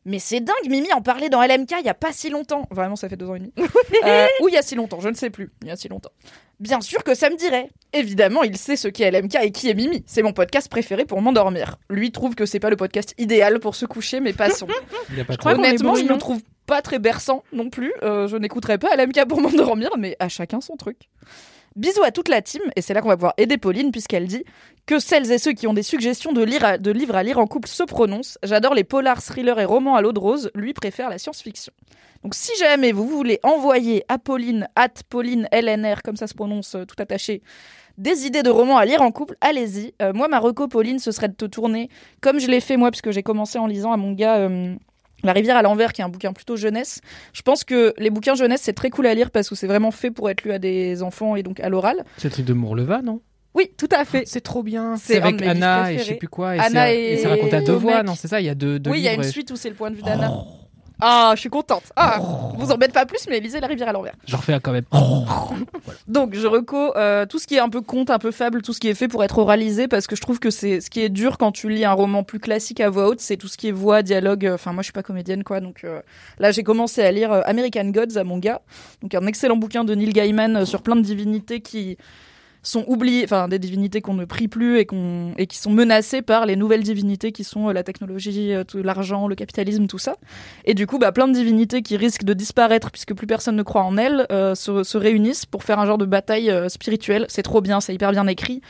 Mais c'est dingue, Mimi en parlait dans LMK il y a pas si longtemps. Vraiment, ça fait deux ans et demi. Euh, ou il y a si longtemps, je ne sais plus. Il y a si longtemps. Bien sûr que ça me dirait. Évidemment, il sait ce qu'est LMK et qui est Mimi. C'est mon podcast préféré pour m'endormir. Lui trouve que c'est pas le podcast idéal pour se coucher, mais passons. Il y a pas crois est Honnêtement, je brouillon. me trouve pas très berçant non plus. Euh, je n'écouterai pas LMK pour m'endormir, mais à chacun son truc. Bisous à toute la team, et c'est là qu'on va pouvoir aider Pauline, puisqu'elle dit que celles et ceux qui ont des suggestions de, livres à lire en couple se prononcent. J'adore les polars, thrillers et romans à l'eau de rose, lui préfère la science-fiction. Donc si jamais vous voulez envoyer à Pauline, at Pauline LNR, comme ça se prononce euh, tout attaché, des idées de romans à lire en couple, allez-y. Euh, moi, ma reco, Pauline, ce serait de te tourner, comme je l'ai fait moi, puisque j'ai commencé en lisant à mon gars euh, La rivière à l'envers, qui est un bouquin plutôt jeunesse. Je pense que les bouquins jeunesse, c'est très cool à lire parce que c'est vraiment fait pour être lu à des enfants et donc à l'oral. C'est le truc de Mourleva, non? Oui, tout à fait. C'est trop bien. C'est avec Anna et je sais plus quoi. Et Anna c'est- et et c'est raconté à deux voix, non? C'est ça Il y a deux, deux oui, il y a une suite où c'est le point de vue d'Anna. Ah, je suis contente. Ah, vous embête pas plus, mais lisez La rivière à l'envers. J'en refais un quand même. Donc, je reco euh, tout ce qui est un peu conte, un peu fable, tout ce qui est fait pour être oralisé, parce que je trouve que c'est ce qui est dur quand tu lis un roman plus classique à voix haute, c'est tout ce qui est voix, dialogue. euh, Enfin, moi, je suis pas comédienne, quoi. Donc euh, là, j'ai commencé à lire euh, American Gods à mon gars, donc un excellent bouquin de Neil Gaiman sur plein de divinités qui sont oubliées, enfin des divinités qu'on ne prie plus et qu'on et qui sont menacées par les nouvelles divinités qui sont euh, la technologie, euh, tout l'argent, le capitalisme, tout ça. Et du coup, bah, plein de divinités qui risquent de disparaître puisque plus personne ne croit en elles euh, se, se réunissent pour faire un genre de bataille spirituelle. C'est trop bien, c'est hyper bien écrit.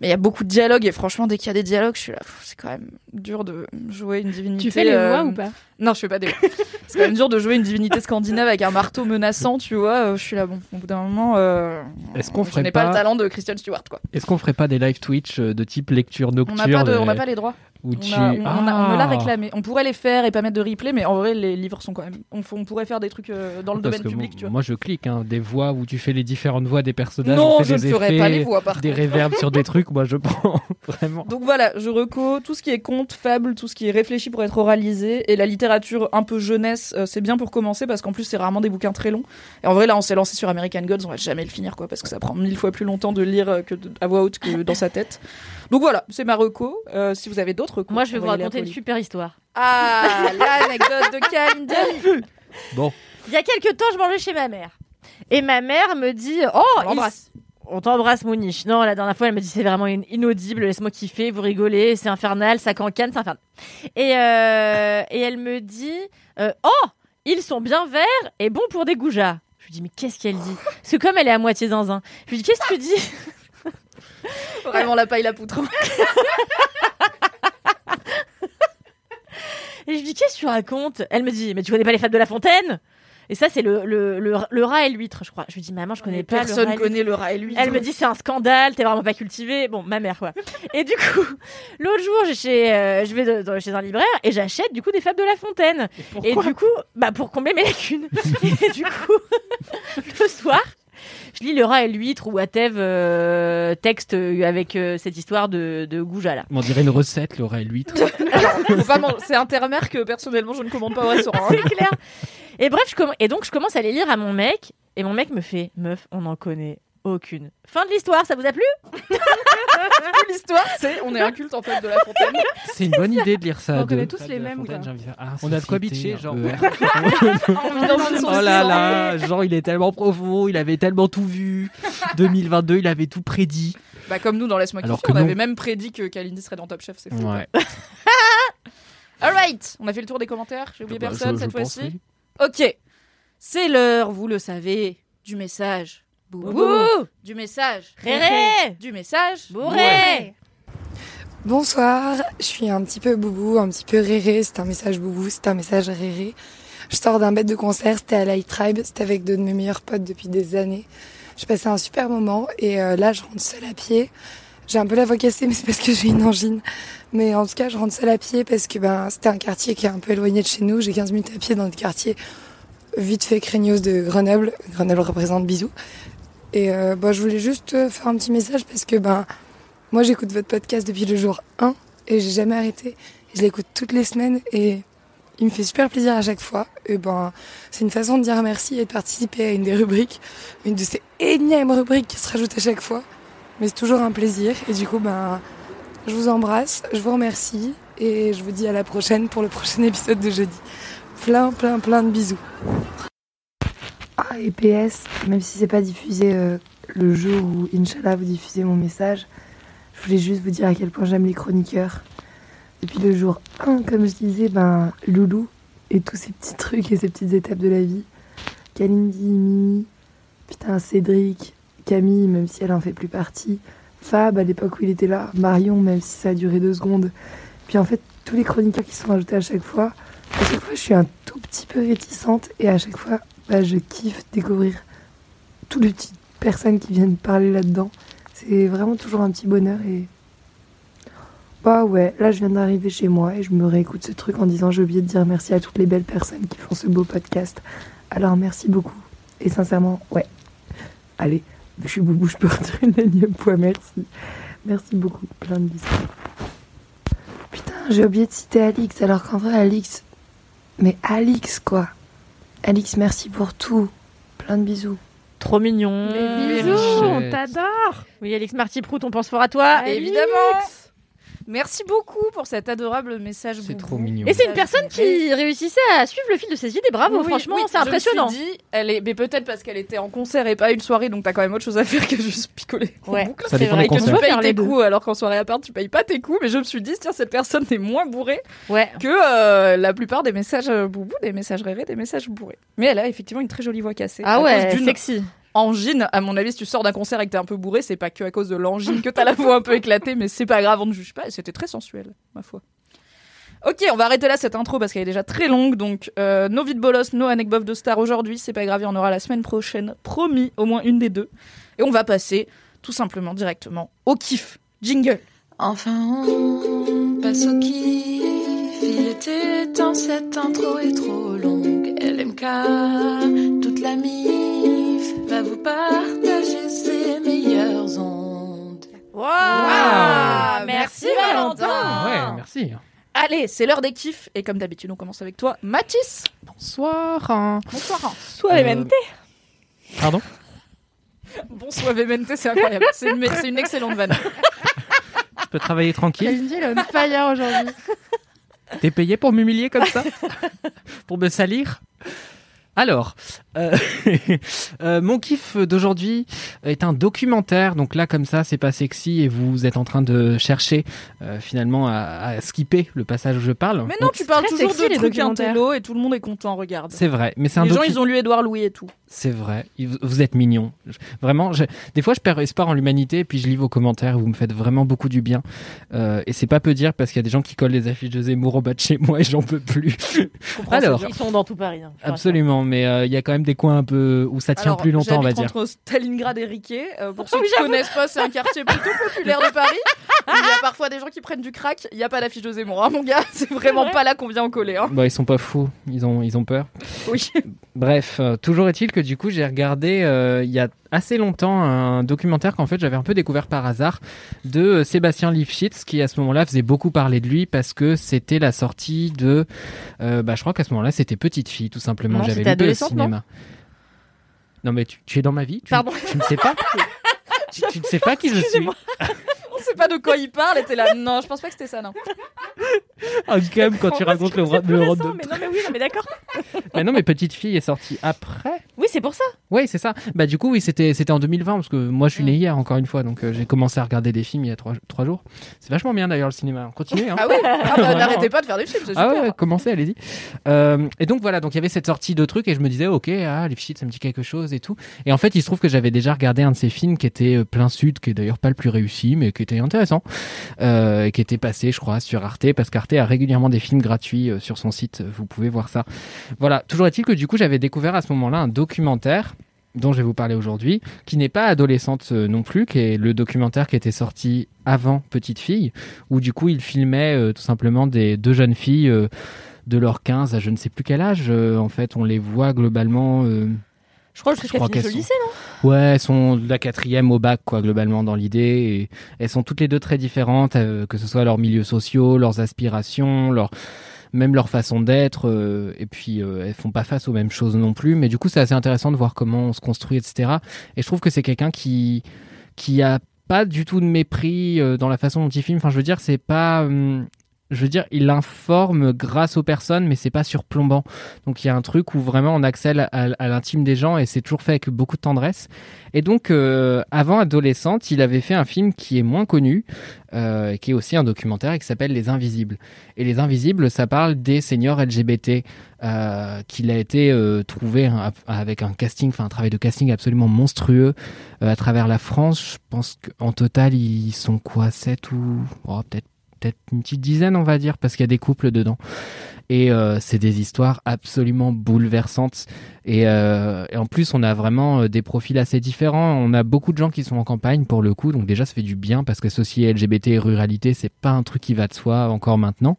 Mais il y a beaucoup de dialogues et franchement, dès qu'il y a des dialogues, je suis là, c'est quand même dur de jouer une divinité. Tu fais les euh, voix ou pas Non, je fais pas des voix. c'est quand même dur de jouer une divinité scandinave avec un marteau menaçant, tu vois. euh, je suis là, bon, au bout d'un moment, euh, Est-ce qu'on je ferait n'ai pas... pas- le talent de Christian Stewart, quoi. Est-ce qu'on ferait pas des live Twitch euh, de type lecture On nocturne n'a pas, de- on euh, n'a pas les droits. où On, tu- a- on- on a- on me l'a Ah. réclamé. On pourrait les faire et pas mettre de replay, mais en vrai, les livres sont quand même. On, f- on pourrait faire des trucs euh, dans le Parce domaine public, moi, tu vois. moi, je clique hein, des voix où tu fais les différentes voix des personnages. non, on fait je ne des ferai effets, pas les voix, par des réverbes sur des trucs. Moi, je prends vraiment. Donc voilà, je reco tout ce qui est conte, fable, tout ce qui est réfléchi pour être oralisé et la littérature un peu jeunesse, euh, c'est bien pour commencer parce qu'en plus c'est rarement des bouquins très longs. Et en vrai là, on s'est lancé sur American Gods, on va jamais le finir quoi parce que ça prend mille fois plus longtemps de lire euh, que de- à voix haute que dans sa tête. Donc voilà, c'est ma reco. Euh, si vous avez d'autres Moi je vais vous raconter une super histoire. Ah, l'anecdote de Kalindi. Bon, Il y a quelques temps, je mangeais chez ma mère. Et ma mère me dit Oh, il-. On t'embrasse, Mouniche. Non, la dernière fois, elle me dit c'est vraiment in- inaudible, laisse-moi kiffer, vous rigolez, c'est infernal, ça cancane, c'est infernal. Et, euh, et elle me dit euh, Oh, ils sont bien verts et bons pour des goujats. Je lui dis Mais qu'est-ce qu'elle dit? Parce que comme elle est à moitié zinzin, je lui dis Qu'est-ce que tu dis? Vraiment la paille la poutre. Et je lui dis Qu'est-ce que tu racontes? Elle me dit Mais tu connais pas les fêtes de la fontaine? Et ça, c'est le, le, le, le rat et l'huître, je crois. Je lui dis, maman, je connais pas le Personne et connaît le rat et lui. Elle me dit c'est un scandale, t'es vraiment pas cultivé. Bon, ma mère quoi. Et du coup, l'autre jour, chez, euh, je vais de- chez un libraire et j'achète du coup des fables de La Fontaine. Et, du coup, bah pour combler mes lacunes. et du coup, le soir, je lis Le rat et l'huître ou Atève euh, texte euh, avec euh, cette histoire de, de Gouja là. On dirait une recette, le rat et l'huître. C'est un terre-mer que personnellement je ne commande pas au restaurant. hein. C'est clair. Et bref, je et donc je commence à les lire à mon mec et mon mec me fait meuf, on n'en connaît aucune. Fin de l'histoire, ça vous a plu? L'histoire, c'est on est un culte en fait de la fontaine. C'est une bonne idée de lire ça. On connaît tous de les mêmes, ah, On a de quoi bitcher, un genre. oh là là, genre il est tellement profond, il avait tellement tout vu. 2022, il avait tout prédit. Bah comme nous dans Laisse-moi kiffer, on non. avait même prédit que Kalindi serait dans Top Chef, c'est fou. Ouais. Alright, on a fait le tour des commentaires, j'ai oublié Bah, personne je- cette fois-ci. Ok, c'est l'heure, vous le savez, du message. Boubou. Boubou Du message. Réré Du message. Bourré Bonsoir, je suis un petit peu boubou, un petit peu réré. C'est un message boubou, c'est un message réré. Je sors d'un bête de concert, c'était à Light Tribe, c'était avec deux de mes meilleurs potes depuis des années. J'ai passé un super moment et euh, là je rentre seule à pied. J'ai un peu la voix cassée mais c'est parce que j'ai une angine. Mais en tout cas je rentre seule à pied parce que ben c'était un quartier qui est un peu éloigné de chez nous. J'ai 15 minutes à pied dans le quartier vite fait craignos de Grenoble. Grenoble représente bisous. Et euh, bah, je voulais juste euh, faire un petit message parce que ben moi, j'écoute votre podcast depuis le jour 1 et j'ai jamais arrêté. Je l'écoute toutes les semaines et il me fait super plaisir à chaque fois. Et ben, c'est une façon de dire merci et de participer à une des rubriques, une de ces énièmes rubriques qui se rajoutent à chaque fois. Mais c'est toujours un plaisir et du coup, ben, je vous embrasse, je vous remercie et je vous dis à la prochaine pour le prochain épisode de jeudi. Plein, plein, plein de bisous. Ah, et PS, même si c'est pas diffusé euh, le jour où, Inch'Allah, vous diffusez mon message, je voulais juste vous dire à quel point j'aime les chroniqueurs. Depuis le jour 1, comme je disais, ben, Loulou et tous ces petits trucs et ces petites étapes de la vie. Kalindi, Mimi, putain, Cédric, Camille, même si elle en fait plus partie. Fab, à l'époque où il était là. Marion, même si ça a duré deux secondes. Puis en fait, tous les chroniqueurs qui sont ajoutés à chaque fois, à chaque fois, je suis un tout petit peu réticente et à chaque fois, bah, je kiffe découvrir toutes les petites personnes qui viennent parler là-dedans. C'est vraiment toujours un petit bonheur et. Bah ouais, là je viens d'arriver chez moi et je me réécoute ce truc en disant j'ai oublié de dire merci à toutes les belles personnes qui font ce beau podcast. Alors merci beaucoup. Et sincèrement, ouais. Allez, je suis boubou, je peux retirer une fois, merci. Merci beaucoup, plein de bisous. Putain, j'ai oublié de citer Alix, alors qu'en vrai, Alix. Mais Alix, quoi. Alix, merci pour tout. Plein de bisous. Trop mignon. Les bisous, on t'adore Oui, Alix Marty Prout, on pense fort à toi. Évidemment. Merci beaucoup pour cet adorable message. C'est trop mignon. Et c'est une personne qui réussissait à suivre le fil de ses idées. Bravo, Oui, franchement, oui, c'est je me impressionnant. suis dit, elle est, mais peut-être parce qu'elle était en concert et pas une soirée, donc t'as quand même autre chose à faire que juste picoler. en Ouais. boucle. Ça dépend vrai que tu payes tes coups alors qu'en soirée à part tu payes pas tes coups mais je me suis dit tiens cette personne est moins bourrée Ouais. que euh, la plupart des messages euh, boubou des messages rêvés des messages bourrés mais elle a effectivement une très jolie voix cassée Ah ouais, sexy. Angine à mon avis si tu sors d'un concert et que t'es un peu bourré c'est pas que à cause de l'angine que t'as la voix un peu éclatée mais c'est pas grave on ne juge pas c'était très sensuel ma foi Ok, on va arrêter là cette intro parce qu'elle est déjà très longue. Donc, euh, no vide bolos, no anecdote de star aujourd'hui. C'est pas grave, il y en aura la semaine prochaine. Promis, au moins une des deux. Et on va passer tout simplement directement au kiff. Jingle. Enfin, on passe au kiff. Il était temps, cette intro est trop longue. LMK, toute la vous partager ses meilleures ondes. Wow, Merci merci, Valentin. Ouais, merci. Allez, c'est l'heure des kiffs. Et comme d'habitude, on commence avec toi, Mathis. Bonsoir. hein. Bonsoir. Soit Euh, MNT. Pardon? Bonsoir, VMNT, c'est incroyable. C'est une, c'est une excellente vanne. Je peux travailler tranquille elle est on fire aujourd'hui. T'es payé pour m'humilier comme ça? Pour me salir? Alors, Euh, euh, mon kiff d'aujourd'hui est un documentaire. Donc là, comme ça, c'est pas sexy et vous êtes en train de chercher euh, finalement à, à skipper le passage où je parle. Mais non, Donc, tu parles toujours sexy, de les trucs documentaires. intello et tout le monde est content, regarde. c'est vrai, mais c'est un Les gens, ils ont lu Édouard Louis et tout. C'est vrai. Vous êtes mignons. Vraiment, je- des fois, je perds espoir en l'humanité, et puis je lis vos commentaires, et vous me faites vraiment beaucoup du bien. Euh, et c'est pas peu dire, parce qu'il y a des gens qui collent les affiches de Zemmour au bas de chez moi, et j'en peux plus. Alors, Ils sont dans tout Paris. hein, absolument, mais euh, il y a quand même des coins un peu où ça tient Alors, plus longtemps, on va dire. entre Stalingrad et Riquet. Euh, pour ceux oui, qui ne connaissent pas, c'est un quartier plutôt populaire de Paris. Il y a parfois des gens qui prennent du crack. Il n'y a pas d'affiche de Zemmour, hein, mon gars. C'est vraiment vrai pas là qu'on vient en coller. Hein. Bah, ils sont pas fous, ils ont, ils ont peur. Oui. Bref, euh, toujours est-il que du coup, j'ai regardé euh, il y a assez longtemps un documentaire qu'en fait j'avais un peu découvert par hasard de euh, Sébastien Lifshitz qui à ce moment-là faisait beaucoup parler de lui parce que c'était la sortie de euh, bah je crois qu'à ce moment-là c'était Petite fille tout simplement j'avais lu au non cinéma. Non mais tu, tu es dans ma vie tu, Pardon. tu ne sais pas tu, tu ne sais pas qui je suis. On sait pas de quoi il parle. Et t'es là. Non, je pense pas que c'était ça, non. Ah, quand même quand tu racontes le, le récent, mais non, mais oui, non, mais d'accord. Mais non mais Petite fille est sortie après Oui, c'est pour ça. Oui, c'est ça. Bah du coup, oui, c'était c'était en 2020 parce que moi je suis né Mm. hier encore une fois, donc euh, j'ai commencé à regarder des films il y a trois, trois jours. C'est vachement bien d'ailleurs le cinéma. Continuez. Hein. Ah oui ah, bah. N'arrêtez pas de faire des films, c'est Ah super. ouais, commencez, allez-y. Euh, et donc voilà, donc il y avait cette sortie de trucs et je me disais ok, ah Lifshitz, ça me dit quelque chose et tout. Et en fait, il se trouve que j'avais déjà regardé un de ces films qui était euh, plein sud, qui est d'ailleurs pas le plus réussi, mais qui était intéressant, euh, et qui était passé, je crois, sur Arte, parce qu'Arte a régulièrement des films gratuits sur son site. Vous pouvez voir ça. Voilà. Toujours est-il que du coup, j'avais découvert à ce moment-là un documentaire dont je vais vous parler aujourd'hui, qui n'est pas adolescente euh, non plus, qui est le documentaire qui était sorti avant Petite Fille, où du coup il filmait euh, tout simplement des deux jeunes filles euh, de leur 15 à je ne sais plus quel âge. euh, en fait, on les voit globalement. Je crois jusqu'à finir sont- lycée, non? Ouais, elles sont de la quatrième au bac, quoi, globalement, dans l'idée. Et elles sont toutes les deux très différentes, euh, que ce soit leurs milieux sociaux, leurs aspirations, leur, même leur façon d'être. euh, et puis, euh, elles font pas face aux mêmes choses non plus. Mais du coup, c'est assez intéressant de voir comment on se construit, etc. Et je trouve que c'est quelqu'un qui, qui a pas du tout de mépris euh, dans la façon dont il filme. Enfin, je veux dire, c'est pas. Je veux dire, il informe grâce aux personnes, mais c'est pas surplombant. Donc il y a un truc où vraiment on accède à, l'intime des gens et c'est toujours fait avec beaucoup de tendresse. Et donc, euh, avant adolescente, il avait fait un film qui est moins connu, euh, qui est aussi un documentaire et qui s'appelle Les Invisibles. Et Les Invisibles, ça parle des seniors LGBT, euh, qu'il a été trouvé avec un casting, enfin un travail de casting absolument monstrueux à travers la France. Je pense qu'en total, ils sont quoi, 7 ou oh, peut-être peut-être une petite dizaine, on va dire, parce qu'il y a des couples dedans. Et euh, c'est des histoires absolument bouleversantes. Et, euh, en plus, on a vraiment euh, des profils assez différents. On a beaucoup de gens qui sont en campagne pour le coup, donc déjà ça fait du bien parce qu'associer LGBT et ruralité, c'est pas un truc qui va de soi encore maintenant.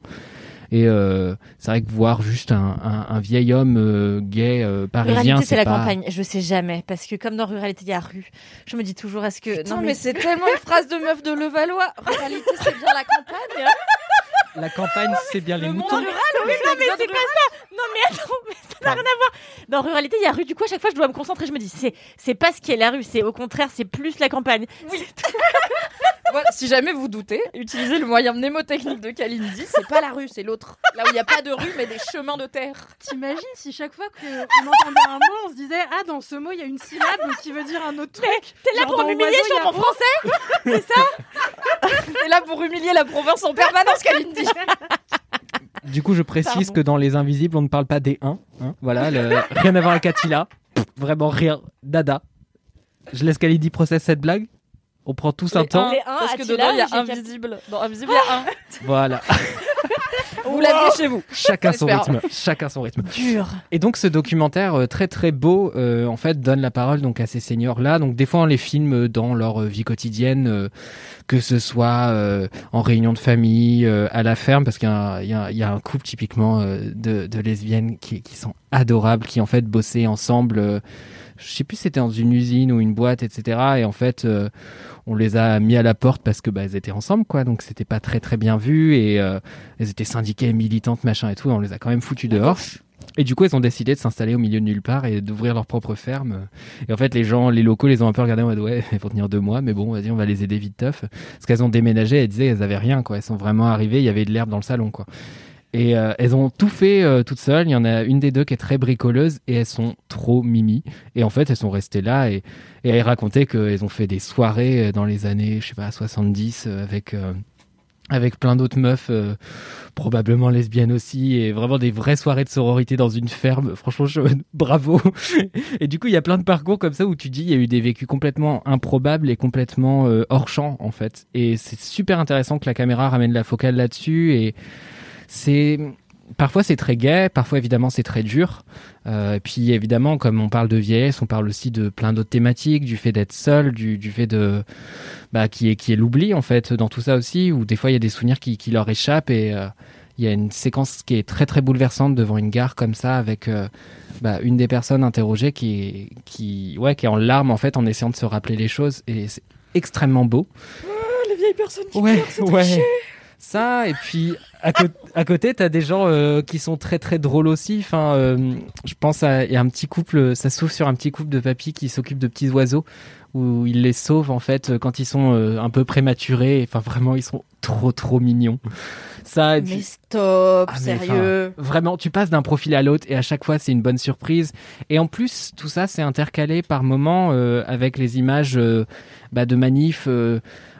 Et euh, c'est vrai que voir juste un, un, un vieil homme euh, gay euh, parisien, Ruralité, c'est la pas... campagne. Je sais jamais. Parce que comme dans Ruralité, il y a rue. Je me dis toujours, est-ce que. non, mais, c'est tellement une phrase de meuf de Levallois. Ruralité, c'est bien la campagne. La campagne, c'est bien les Le monde moutons. rural, oui, non, mais c'est pas ça. Non, mais attends, mais ça n'a rien à voir. Dans Ruralité, il y a rue. Du coup, à chaque fois, je dois me concentrer. Je me dis, c'est, c'est pas ce qui est la rue. C'est au contraire, c'est plus la campagne. Oui. Voilà, si jamais vous doutez, utilisez le moyen mnémotechnique de Kalindi. C'est pas la rue, c'est l'autre. Là où il n'y a pas de rue, mais des chemins de terre. T'imagines si chaque fois qu'on entendait un mot, on se disait Ah, dans ce mot, il y a une syllabe qui veut dire un autre truc. T'es là Genre, pour m'humilier sur mon français T'es là pour humilier la province en permanence, Kalindi. Du coup, je précise Pardon. que dans Les Invisibles, on ne parle pas des 1. voilà, le- rien à voir avec Attila. Pff, Vraiment rien. Dada. Je laisse Kalidi process cette blague. On prend tous un Les temps. un, Les un, Parce que Attila, dedans, il y a invisible. Dans invisible, il y a un. Voilà. Vous l'aviez chez vous. Chacun son rythme. Chacun son rythme. Dur. Et donc ce documentaire euh, très très beau, euh, en fait, donne la parole donc à ces seniors là. Donc des fois on les filme dans leur euh, vie quotidienne, euh, que ce soit euh, en réunion de famille, euh, à la ferme, parce qu'il y, a un- il y a- il y a un couple typiquement euh, de, de lesbiennes qui, qui sont adorables, qui en fait bossaient ensemble. euh, je sais plus si c'était dans une usine ou une boîte, etc. Et en fait, euh, on les a mis à la porte parce que bah, elles étaient ensemble, quoi. Donc c'était pas très très bien vu et euh, elles étaient syndiquées, militantes, machin et tout. On les a quand même foutues dehors. Et du coup, elles ont décidé de s'installer au milieu de nulle part et d'ouvrir leur propre ferme. Et en fait, les gens, les locaux, les ont un peu regardés en mode ouais, ils vont tenir deux mois, mais bon, vas-y, on va les aider vite teuf. Parce qu'elles ont déménagé, elles disaient, elles avaient rien, quoi. Elles sont vraiment arrivées, il y avait de l'herbe dans le salon, quoi. Et euh, elles ont tout fait euh, toutes seules. Il y en a une des deux qui est très bricoleuse et elles sont trop mimi. Et en fait, elles sont restées là et, elles racontaient qu'elles ont fait des soirées euh, dans les années, je sais pas, 70 euh, avec. avec plein d'autres meufs, probablement lesbiennes aussi, et vraiment des vraies soirées de sororité dans une ferme. Franchement, bravo. et du coup, il y a plein de parcours comme ça où tu dis il y a eu des vécus complètement improbables et complètement hors champ en fait. Et c'est super intéressant que la caméra ramène la focale là-dessus. Et c'est parfois c'est très gai, parfois évidemment c'est très dur. Euh, et puis évidemment, comme on parle de vieillesse, on parle aussi de plein d'autres thématiques, du fait d'être seul, du, du fait de bah, qui est qui est l'oubli en fait dans tout ça aussi, où des fois il y a des souvenirs qui, qui leur échappent et euh, il y a une séquence qui est très très bouleversante devant une gare comme ça avec euh, bah, une des personnes interrogées qui est, qui ouais qui est en larmes en fait en essayant de se rappeler les choses et c'est extrêmement beau. les vieilles personnes qui Ouais, pleurent, ouais. triché. Ça, et puis à, à côté, t'as des gens euh, qui sont très très drôles aussi. Enfin, euh, je pense à y a un petit couple, ça s'ouvre sur un petit couple de papis qui s'occupent de petits oiseaux où ils les sauvent en fait quand ils sont euh, un peu prématurés. Enfin, vraiment, ils sont trop trop mignons. Ça, et puis- Mais stop, ah, mais sérieux. vraiment, tu passes d'un profil à l'autre et à chaque fois c'est une bonne surprise. Et en plus, tout ça c'est intercalé par moments avec les images bah, de manifs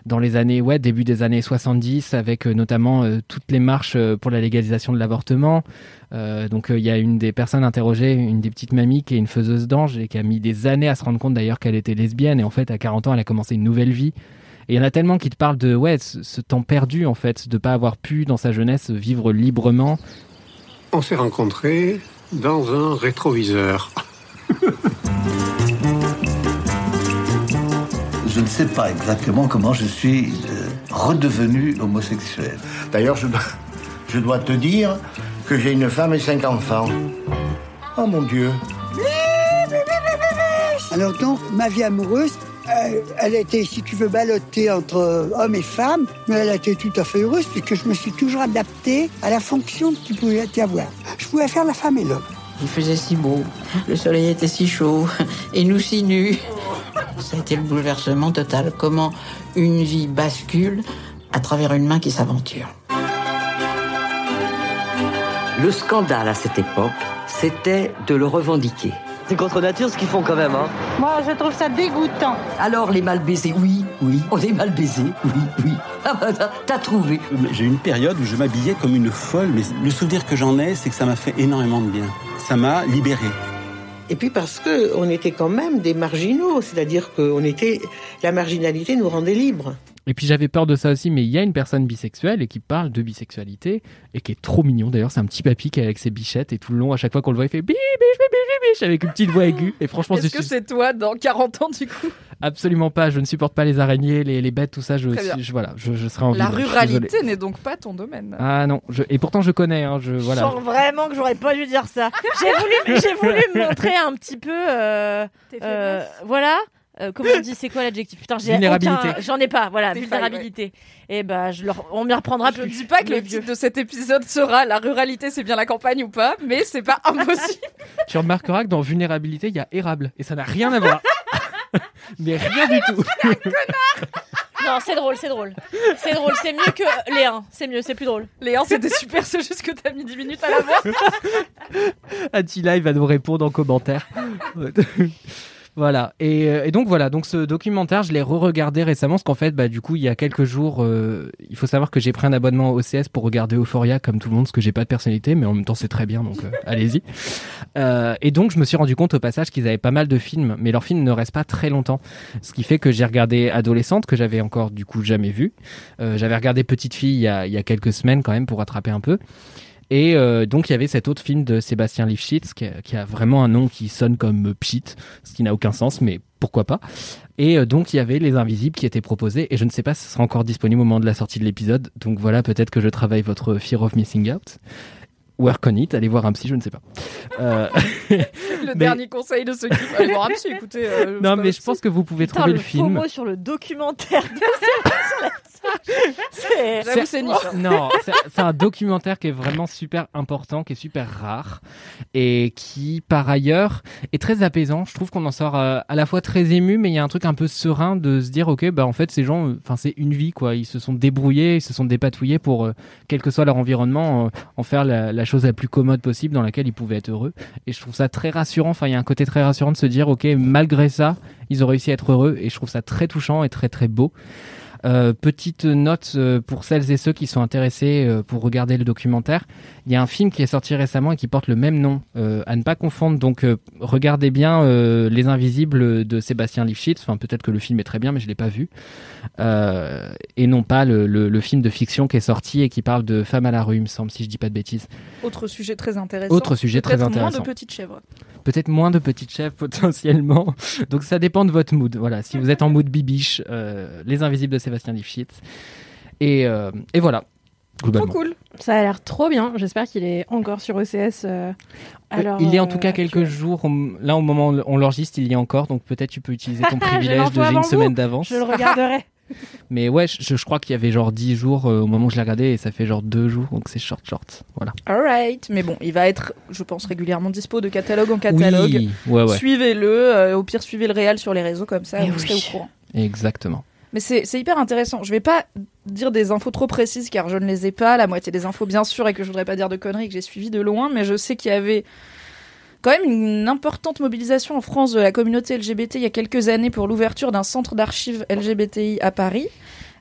dans les années, ouais, début des années 70, avec euh, notamment euh, toutes les marches euh, pour la légalisation de l'avortement. Euh, donc euh, il y a une des personnes interrogées, une des petites mamies qui est une faiseuse d'ange et qui a mis des années à se rendre compte d'ailleurs qu'elle était lesbienne. Et en fait, à 40 ans, elle a commencé une nouvelle vie. Et il y en a tellement qui te parlent de ouais, ce, ce temps perdu en fait, de pas avoir pu dans sa jeunesse vivre librement. On s'est rencontrés dans un rétroviseur. Je ne sais pas exactement comment je suis euh, redevenu homosexuel. D'ailleurs, je, dois- je dois te dire que j'ai une femme et cinq enfants. Oh mon Dieu. Alors donc, ma vie amoureuse, euh, elle était, si tu veux, ballottée entre hommes et femmes, mais elle a été tout à fait heureuse puisque je me suis toujours adapté à la fonction qu'il pouvait y avoir. Je pouvais faire la femme et l'homme. Il faisait si beau, le soleil était si chaud, et nous si nus. Ça a été le bouleversement total. Comment une vie bascule à travers une main qui s'aventure. Le scandale à cette époque, c'était de le revendiquer. C'est contre nature ce qu'ils font quand même, hein Moi, je trouve ça dégoûtant. Alors les mal baisés, oui, oui, on est mal baisés, oui, oui. Ah bah, t'as- t'as trouvé. J'ai eu une période où je m'habillais comme une folle, mais le souvenir que j'en ai, c'est que ça m'a fait énormément de bien. Ça m'a libéré. Et puis parce que on était quand même des marginaux, c'est-à-dire que la marginalité nous rendait libres. Et puis j'avais peur de ça aussi, mais il y a une personne bisexuelle et qui parle de bisexualité et qui est trop mignon. D'ailleurs, c'est un petit papy qui est avec ses bichettes et tout le long, à chaque fois qu'on le voit, il fait biche, biche, biche, biche, avec une petite voix aiguë. Et franchement, Est-ce que suis c'est toi dans 40 ans du coup? Absolument pas. Je ne supporte pas les araignées, les, les bêtes, tout ça. Je, voilà, je, je serais en La ruralité n'est donc pas ton domaine. Ah non, je- et pourtant je connais. Hein, je Je voilà. sens vraiment que j'aurais pas dû dire ça. J'ai voulu, j'ai voulu montrer un petit peu, euh, euh, voilà. Euh, comment on dit C'est quoi l'adjectif? Putain, j'ai Vulnérabilité. aucun- J'en ai pas. Voilà, Des failles, vulnérabilité. Et bah, je leur, on m'y reprendra Je plus. dis pas que le titre de cet épisode sera La ruralité, c'est bien la campagne ou pas, mais c'est pas impossible. Tu remarqueras que dans vulnérabilité, il y a érable et ça n'a rien à voir. mais rien du tout. Non, c'est drôle, c'est drôle. C'est drôle, c'est mieux que les 1. C'est mieux, c'est plus drôle. Les 1, c'était super, c'est juste que t'as mis 10 minutes à la voir. Attila, il va nous répondre en commentaire. Voilà. Et, euh, et donc voilà. Donc ce documentaire, je l'ai re-regardé récemment parce qu'en fait, bah du coup, il y a quelques jours, euh, il faut savoir que j'ai pris un abonnement au OCS pour regarder Euphoria comme tout le monde, parce que j'ai pas de personnalité, mais en même temps c'est très bien, donc euh, allez-y. Et donc je me suis rendu compte au passage qu'ils avaient pas mal de films, mais leurs films ne restent pas très longtemps. Ce qui fait que j'ai regardé Adolescente que j'avais encore du coup jamais vu. J'avais regardé Petite fille il y a, il y a quelques semaines quand même pour rattraper un peu. Et euh, donc il y avait cet autre film de Sébastien Lifshitz qui a, qui a vraiment un nom qui sonne comme Pchit, ce qui n'a aucun sens, mais pourquoi pas. Et euh, donc il y avait Les Invisibles qui étaient proposés, et je ne sais pas si ce sera encore disponible au moment de la sortie de l'épisode, donc voilà, peut-être que je travaille votre Fear of Missing Out. Work on it, allez voir un psy, je ne sais pas. Euh, Le mais- dernier conseil de ceux qui allez voir un psy, écoutez. euh, Non, mais je pense que vous pouvez Putain, trouver le le film. FOMO sur le documentaire C'est c'est. Non, c'est un documentaire qui est vraiment super important, qui est super rare et qui, par ailleurs, est très apaisant. Je trouve qu'on en sort euh, à la fois très ému, mais il y a un truc un peu serein de se dire, ok, bah en fait, ces gens, enfin, c'est une vie, quoi. Ils se sont débrouillés, ils se sont dépatouillés pour, quel que soit leur environnement, en faire la, la chose la plus commode possible dans laquelle ils pouvaient être heureux. Et je trouve ça très rassurant. Enfin, il y a un côté très rassurant de se dire, ok, malgré ça, ils ont réussi à être heureux. Et je trouve ça très touchant et très très beau. Euh, petite note euh, pour celles et ceux qui sont intéressés euh, pour regarder le documentaire. Il y a un film qui est sorti récemment et qui porte le même nom. À ne pas confondre. Donc regardez bien Les Invisibles de Sébastien Lifshitz. Enfin peut-être que le film est très bien, mais je l'ai pas vu. Euh, et non pas le, le- le film de fiction qui est sorti et qui parle de femmes à la rue, il me semble, si je dis pas de bêtises. Autre sujet très intéressant. Autre sujet très Peut-être moins intéressant. de petites chèvres. Peut-être moins de petites chèvres potentiellement. Donc ça dépend de votre mood. Voilà, si vous êtes en mood bibiche, euh, Les Invisibles de Sébastien Lifshitz. Et, euh, et voilà. Globalement. cool. Ça a l'air trop bien. J'espère qu'il est encore sur OCS. euh, alors, il y a en euh, tout cas quelques jours, on- là au moment où on l'enregistre, il y a encore, donc peut-être tu peux utiliser ton privilège de j'ai une semaine d'avance. Je le regarderai. Mais ouais, je, je crois qu'il y avait genre 10 jours euh, au moment où je l'ai regardé et ça fait genre 2 jours, donc c'est short short. Voilà. Alright, mais bon, il va être, je pense, régulièrement dispo de catalogue en catalogue. Oui, ouais, ouais. Suivez-le, euh, au pire suivez le réel sur les réseaux comme ça, Eh vous oui. serez au courant. Exactement. Mais c'est c'est hyper intéressant. Je vais pas dire des infos trop précises car je ne les ai pas. La moitié des infos, bien sûr, et que je voudrais pas dire de conneries que j'ai suivies de loin, mais je sais qu'il y avait quand même une importante mobilisation en France de la communauté LGBT il y a quelques années pour l'ouverture d'un centre d'archives LGBTI à Paris.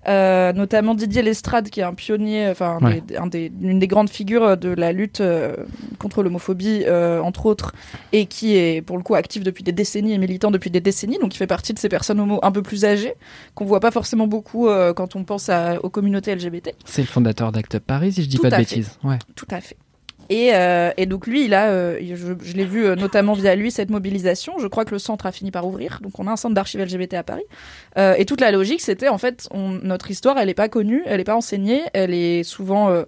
Euh, notamment Didier Lestrade, qui est un pionnier, enfin Ouais. un des- une des grandes figures de la lutte euh, contre l'homophobie, euh, entre autres, et qui est pour le coup actif depuis des décennies et militant depuis des décennies, donc il fait partie de ces personnes homo un peu plus âgées, qu'on voit pas forcément beaucoup euh, quand on pense à- aux communautés LGBT. C'est le fondateur d'Act Up Paris, si je dis Tout pas de fait. bêtises. Ouais. Tout à fait. Et, euh, et donc lui, il a, euh, je, l'ai vu euh, notamment via lui cette mobilisation. Je crois que le centre a fini par ouvrir. Donc on a un centre d'archives LGBT à Paris. Et toute la logique, c'était en fait, notre histoire, elle n'est pas connue, elle n'est pas enseignée, elle est souvent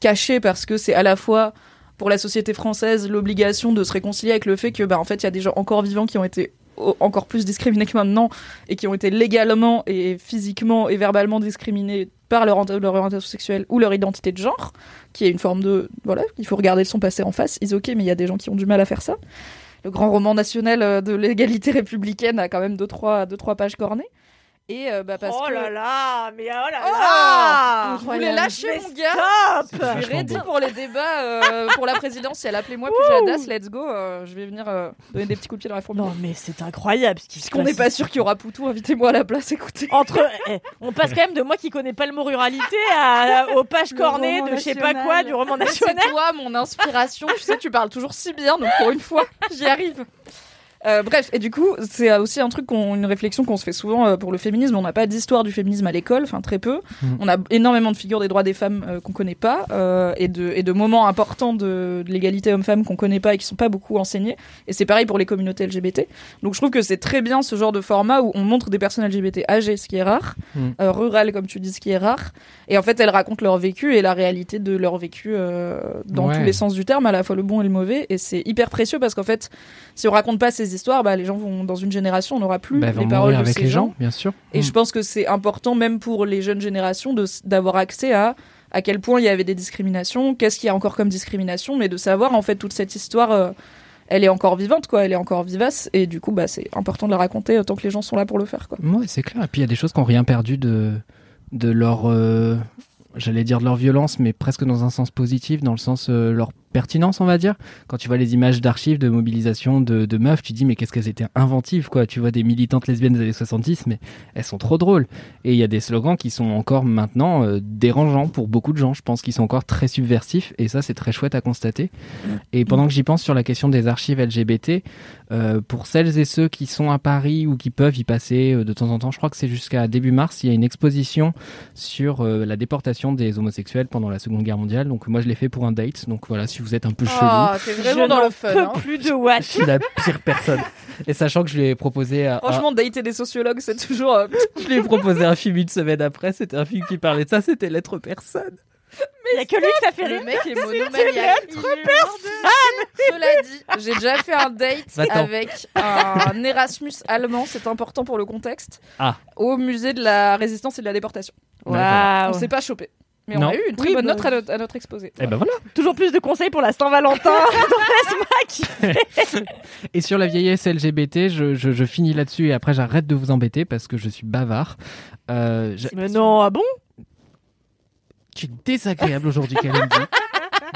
cachée parce que c'est à la fois pour la société française l'obligation de se réconcilier avec le fait que, bah, en fait, il y a des gens encore vivants qui ont été encore plus discriminés que maintenant et qui ont été légalement et physiquement et verbalement discriminés par leur, ori- leur orientation sexuelle ou leur identité de genre, qui est une forme de... Voilà, il faut regarder son passé en face. Ils ok, mais il y a des gens qui ont du mal à faire ça. Le grand roman national euh, de l'égalité républicaine a quand même deux, trois, deux, trois pages cornées. Et euh, bah, parce Oh que... là là, mais oh là Oh là Je voulais lâcher Mais mon gars stop Je suis ready pour les débats euh, pour la présidentielle. Appelez-moi Pujadas, let's go. euh, je vais venir euh, donner des petits coups de pied dans la fourmilière. Non mais c'est incroyable ce qui se Puisqu'on passe n'est pas sûr qu'il y aura Poutou, invitez-moi à la place, écoutez. Entre, eh, on passe quand même de moi qui connais pas le mot ruralité à, aux pages cornées de je sais pas national. quoi du roman national. C'est toi mon inspiration. tu sais, tu parles toujours si bien, donc pour une fois, j'y arrive. Euh, bref, et du coup, c'est aussi un truc, qu'on- une réflexion qu'on se fait souvent euh, pour le féminisme. On n'a pas d'histoire du féminisme à l'école, enfin très peu. Mhm. On a énormément de figures des droits des femmes euh, qu'on connaît pas euh, et, de, et de moments importants de, de l'égalité homme-femme qu'on connaît pas et qui sont pas beaucoup enseignés. Et c'est pareil pour les communautés LGBT. Donc je trouve que c'est très bien ce genre de format où on montre des personnes LGBT âgées, ce qui est rare, euh, rurales comme tu dis, ce qui est rare. Et en fait, elles racontent leur vécu et la réalité de leur vécu euh, dans Ouais. tous les sens du terme, à la fois le bon et le mauvais. Et c'est hyper précieux parce qu'en fait, si on raconte pas ces histoires, bah, les gens vont dans une génération, on n'aura plus Bah, les paroles de avec ces les gens. gens, bien sûr. Et Mm. je pense que c'est important même pour les jeunes générations d'avoir accès à à quel point il y avait des discriminations, qu'est-ce qu'il y a encore comme discrimination, mais de savoir en fait toute cette histoire, euh, elle est encore vivante quoi, elle est encore vivace et du coup bah c'est important de la raconter autant que les gens sont là pour le faire quoi. Ouais, c'est clair. Et puis il y a des choses qui n'ont rien perdu de, de leur. euh, J'allais dire de leur violence, mais presque dans un sens positif, dans le sens euh, leur pertinence, on va dire. Quand tu vois les images d'archives, de mobilisation de, meufs, tu dis, mais qu'est-ce qu'elles étaient inventives, quoi. Tu vois des militantes lesbiennes des années 70, mais elles sont trop drôles. Et il y a des slogans qui sont encore maintenant euh, dérangeants pour beaucoup de gens. Je pense qu'ils sont encore très subversifs, et ça, c'est très chouette à constater. Et pendant que j'y pense sur la question des archives LGBT, euh, pour celles et ceux qui sont à Paris ou qui peuvent y passer euh, de temps en temps, je crois que c'est jusqu'à début mars, il y a une exposition sur la déportation des homosexuels pendant la Seconde Guerre mondiale. Donc moi je l'ai fait pour un date. Donc voilà, si vous êtes un peu chelou, Ah, t'es vraiment Je dans le fun. peux hein. plus de what je suis la pire personne. Et sachant que je lui ai proposé à, Franchement, dater des sociologues, c'est toujours. euh, je lui ai proposé un film une semaine après. C'était un film qui parlait de ça. C'était l'être personne. Il y a que lui que ça fait Le rire. mec est monomaniaque. une lettre personne. Cela dit, j'ai déjà fait un date Va-t'en. avec un Erasmus allemand, c'est important pour le contexte, Ah. au musée de la résistance et de la déportation. D'accord. On s'est pas chopé. Mais on Non. a eu une très Oui, bonne bah- note à notre, à notre exposé. Eh ben voilà. Toujours plus de conseils pour la Saint-Valentin. dans Laisse-moi kiffer. Et sur la vieillesse LGBT, je, je- je finis là-dessus et après j'arrête de vous embêter parce que je suis bavard. Euh, Mais non, ah bon? Tu es désagréable aujourd'hui, Kalindi.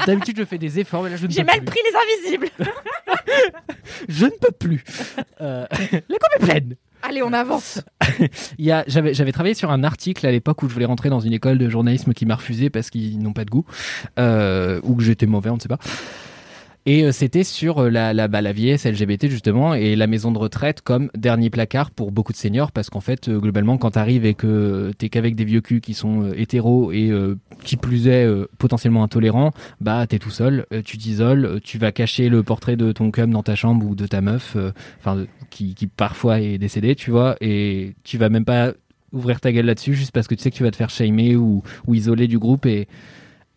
D'habitude, je fais des efforts, mais là, je ne J'ai peux mal plus. pris les invisibles. Je ne peux plus. Euh, la com est pleine. Allez, on avance. J'avais travaillé sur un article à l'époque où je voulais rentrer dans une école de journalisme qui m'a refusé parce qu'ils n'ont pas de goût, euh, ou que j'étais mauvais, on ne sait pas. Et euh, c'était sur euh, la, la, bah, LGBT justement et la maison de retraite comme dernier placard pour beaucoup de seniors parce qu'en fait euh, globalement quand t'arrives et que t'es qu'avec des vieux culs qui sont hétéros et qui plus est potentiellement intolérants, bah t'es tout seul, tu t'isoles, tu vas cacher le portrait de ton cum dans ta chambre ou de ta meuf, enfin qui parfois est décédée, tu vois, et tu vas même pas ouvrir ta gueule là-dessus juste parce que tu sais que tu vas te faire shamer ou, ou isoler du groupe et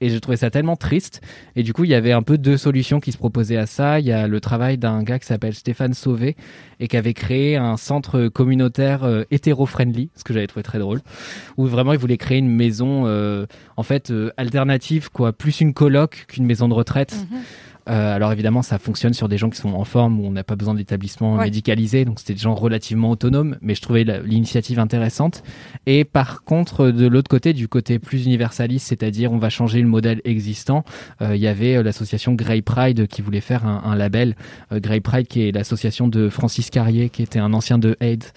et je trouvais ça tellement triste. Et du coup, il y avait un peu deux solutions qui se proposaient à ça. Il y a le travail d'un gars qui s'appelle Stéphane Sauvé et qui avait créé un centre communautaire euh, hétéro-friendly, ce que j'avais trouvé très drôle, où vraiment il voulait créer une maison, euh, en fait, euh, alternative, quoi, plus une coloc qu'une maison de retraite. Euh, alors évidemment, ça fonctionne sur des gens qui sont en forme où on n'a pas besoin d'établissement Ouais. médicalisé, donc c'était des gens relativement autonomes, mais je trouvais l'initiative intéressante. Et par contre, de l'autre côté, du côté plus universaliste, c'est-à-dire on va changer le modèle existant, euh, il y avait euh, l'association Grey Pride qui voulait faire un, un label. Euh, Grey Pride qui est l'association de Francis Carrier, qui était un ancien de AIDS.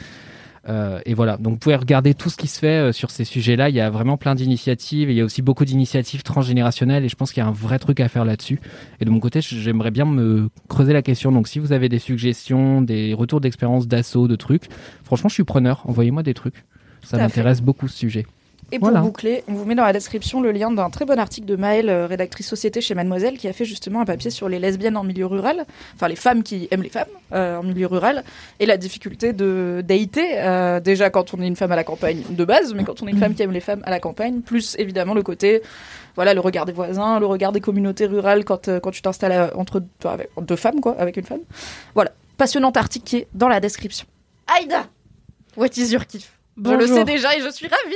Euh, et voilà, donc vous pouvez regarder tout ce qui se fait euh, sur ces sujets-là. Il y a vraiment plein d'initiatives. Il y a aussi beaucoup d'initiatives transgénérationnelles et je pense qu'il y a un vrai truc à faire là-dessus. Et de mon côté, j'aimerais bien me creuser la question. Donc si vous avez des suggestions, des retours d'expérience d'assaut, de trucs, franchement, je suis preneur. Envoyez-moi des trucs. Ça m'intéresse beaucoup ce sujet. Et pour Voilà. boucler, on vous met dans la description le lien d'un très bon article de Maëlle, euh, rédactrice société chez Mademoiselle, qui a fait justement un papier sur les lesbiennes en milieu rural, enfin les femmes qui aiment les femmes euh, en milieu rural, et la difficulté de dater, euh, déjà quand on est une femme à la campagne de base, mais quand on est une femme qui aime les femmes à la campagne, plus évidemment le côté, voilà, le regard des voisins, le regard des communautés rurales quand, euh, quand tu t'installes entre enfin, avec, deux femmes, quoi, avec une femme. Voilà, passionnant article qui est dans la description. Aïda, what is your kiff? Je le sais déjà et je suis ravie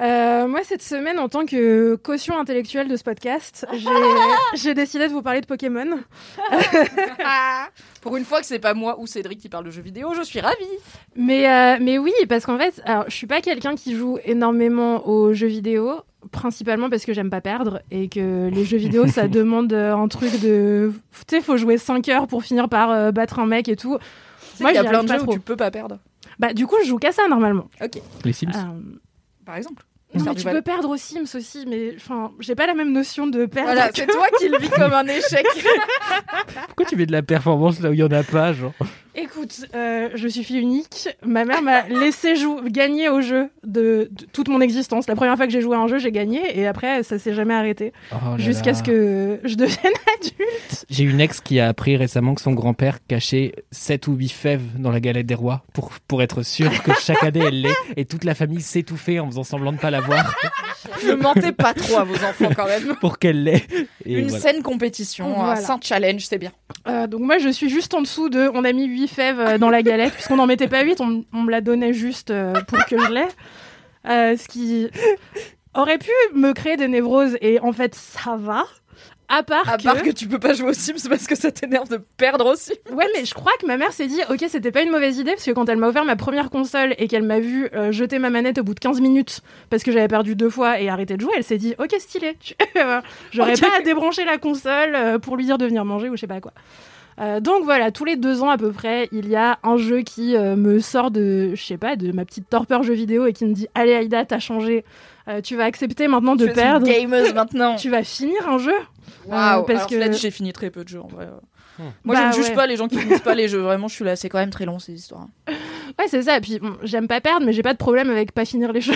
Euh, moi, cette semaine, en tant que caution intellectuelle de ce podcast, j'ai- décidé de vous parler de Pokémon. Pour une fois que c'est pas moi ou Cédric qui parle de jeux vidéo, je suis ravie. Mais, euh, mais oui, parce qu'en fait, alors, je suis pas quelqu'un qui joue énormément aux jeux vidéo, principalement parce que j'aime pas perdre et que les jeux vidéo, ça demande euh, un truc de. Tu sais, faut jouer 5 heures pour finir par euh, battre un mec et tout. Moi, il y a plein de jeux où tu peux pas perdre. Bah, du coup, je joue qu'à ça normalement. Ok. Les Sims Euh, Par exemple. Non, mais tu peux perdre aux Sims aussi, mais enfin, j'ai pas la même notion de perdre. Voilà, que- c'est toi qui le vis comme un échec. Pourquoi tu mets de la performance là où il y en a pas, genre? Écoute, euh, je suis fille unique. Ma mère m'a laissé gagner au jeu de, de toute mon existence. La première fois que j'ai joué à un jeu, j'ai gagné et après, ça s'est jamais arrêté. Oh Jusqu'à ce que je devienne adulte. J'ai une ex qui a appris récemment que son grand-père cachait 7 ou 8 fèves dans la galette des rois pour, pour être sûr que chaque année elle l'ait et toute la famille s'étouffait en faisant semblant de pas la voir Ne mentez pas trop à vos enfants quand même. pour qu'elle l'ait. Une voilà. saine compétition, un Voilà. sain challenge, c'est bien. Euh, donc moi, je suis juste en dessous de... On a mis 8 fèves euh, dans la galette, puisqu'on n'en mettait pas 8, on, on me la donnait juste euh, pour que je l'aie. Euh, ce qui aurait pu me créer des névroses, et en fait, ça va. À part, À que... part que tu peux pas jouer aux Sims parce que ça t'énerve de perdre aussi. Ouais, mais je crois que ma mère s'est dit, ok, c'était pas une mauvaise idée, parce que quand elle m'a offert ma première console et qu'elle m'a vu euh, jeter ma manette au bout de 15 minutes parce que j'avais perdu deux fois et arrêté de jouer, elle s'est dit, ok, stylé. J'aurais pas à débrancher la console pour lui dire de venir manger ou je sais pas quoi. Euh, donc voilà, tous les deux ans à peu près, il y a un jeu qui euh, me sort de, je sais pas, de ma petite torpeur jeu vidéo et qui me dit Allez Aïda, t'as changé, Euh, tu vas accepter maintenant de Tu es une perdre. gameuse maintenant. Tu vas finir un jeu. Waouh, parce alors que j'ai fini très peu de jeux en vrai. Moi, Bah, je ne juge ouais. pas les gens qui finissent pas les jeux. Vraiment, je suis là. C'est quand même très long ces histoires. Ouais, c'est ça. Et puis, bon, j'aime pas perdre, mais j'ai pas de problème avec pas finir les jeux.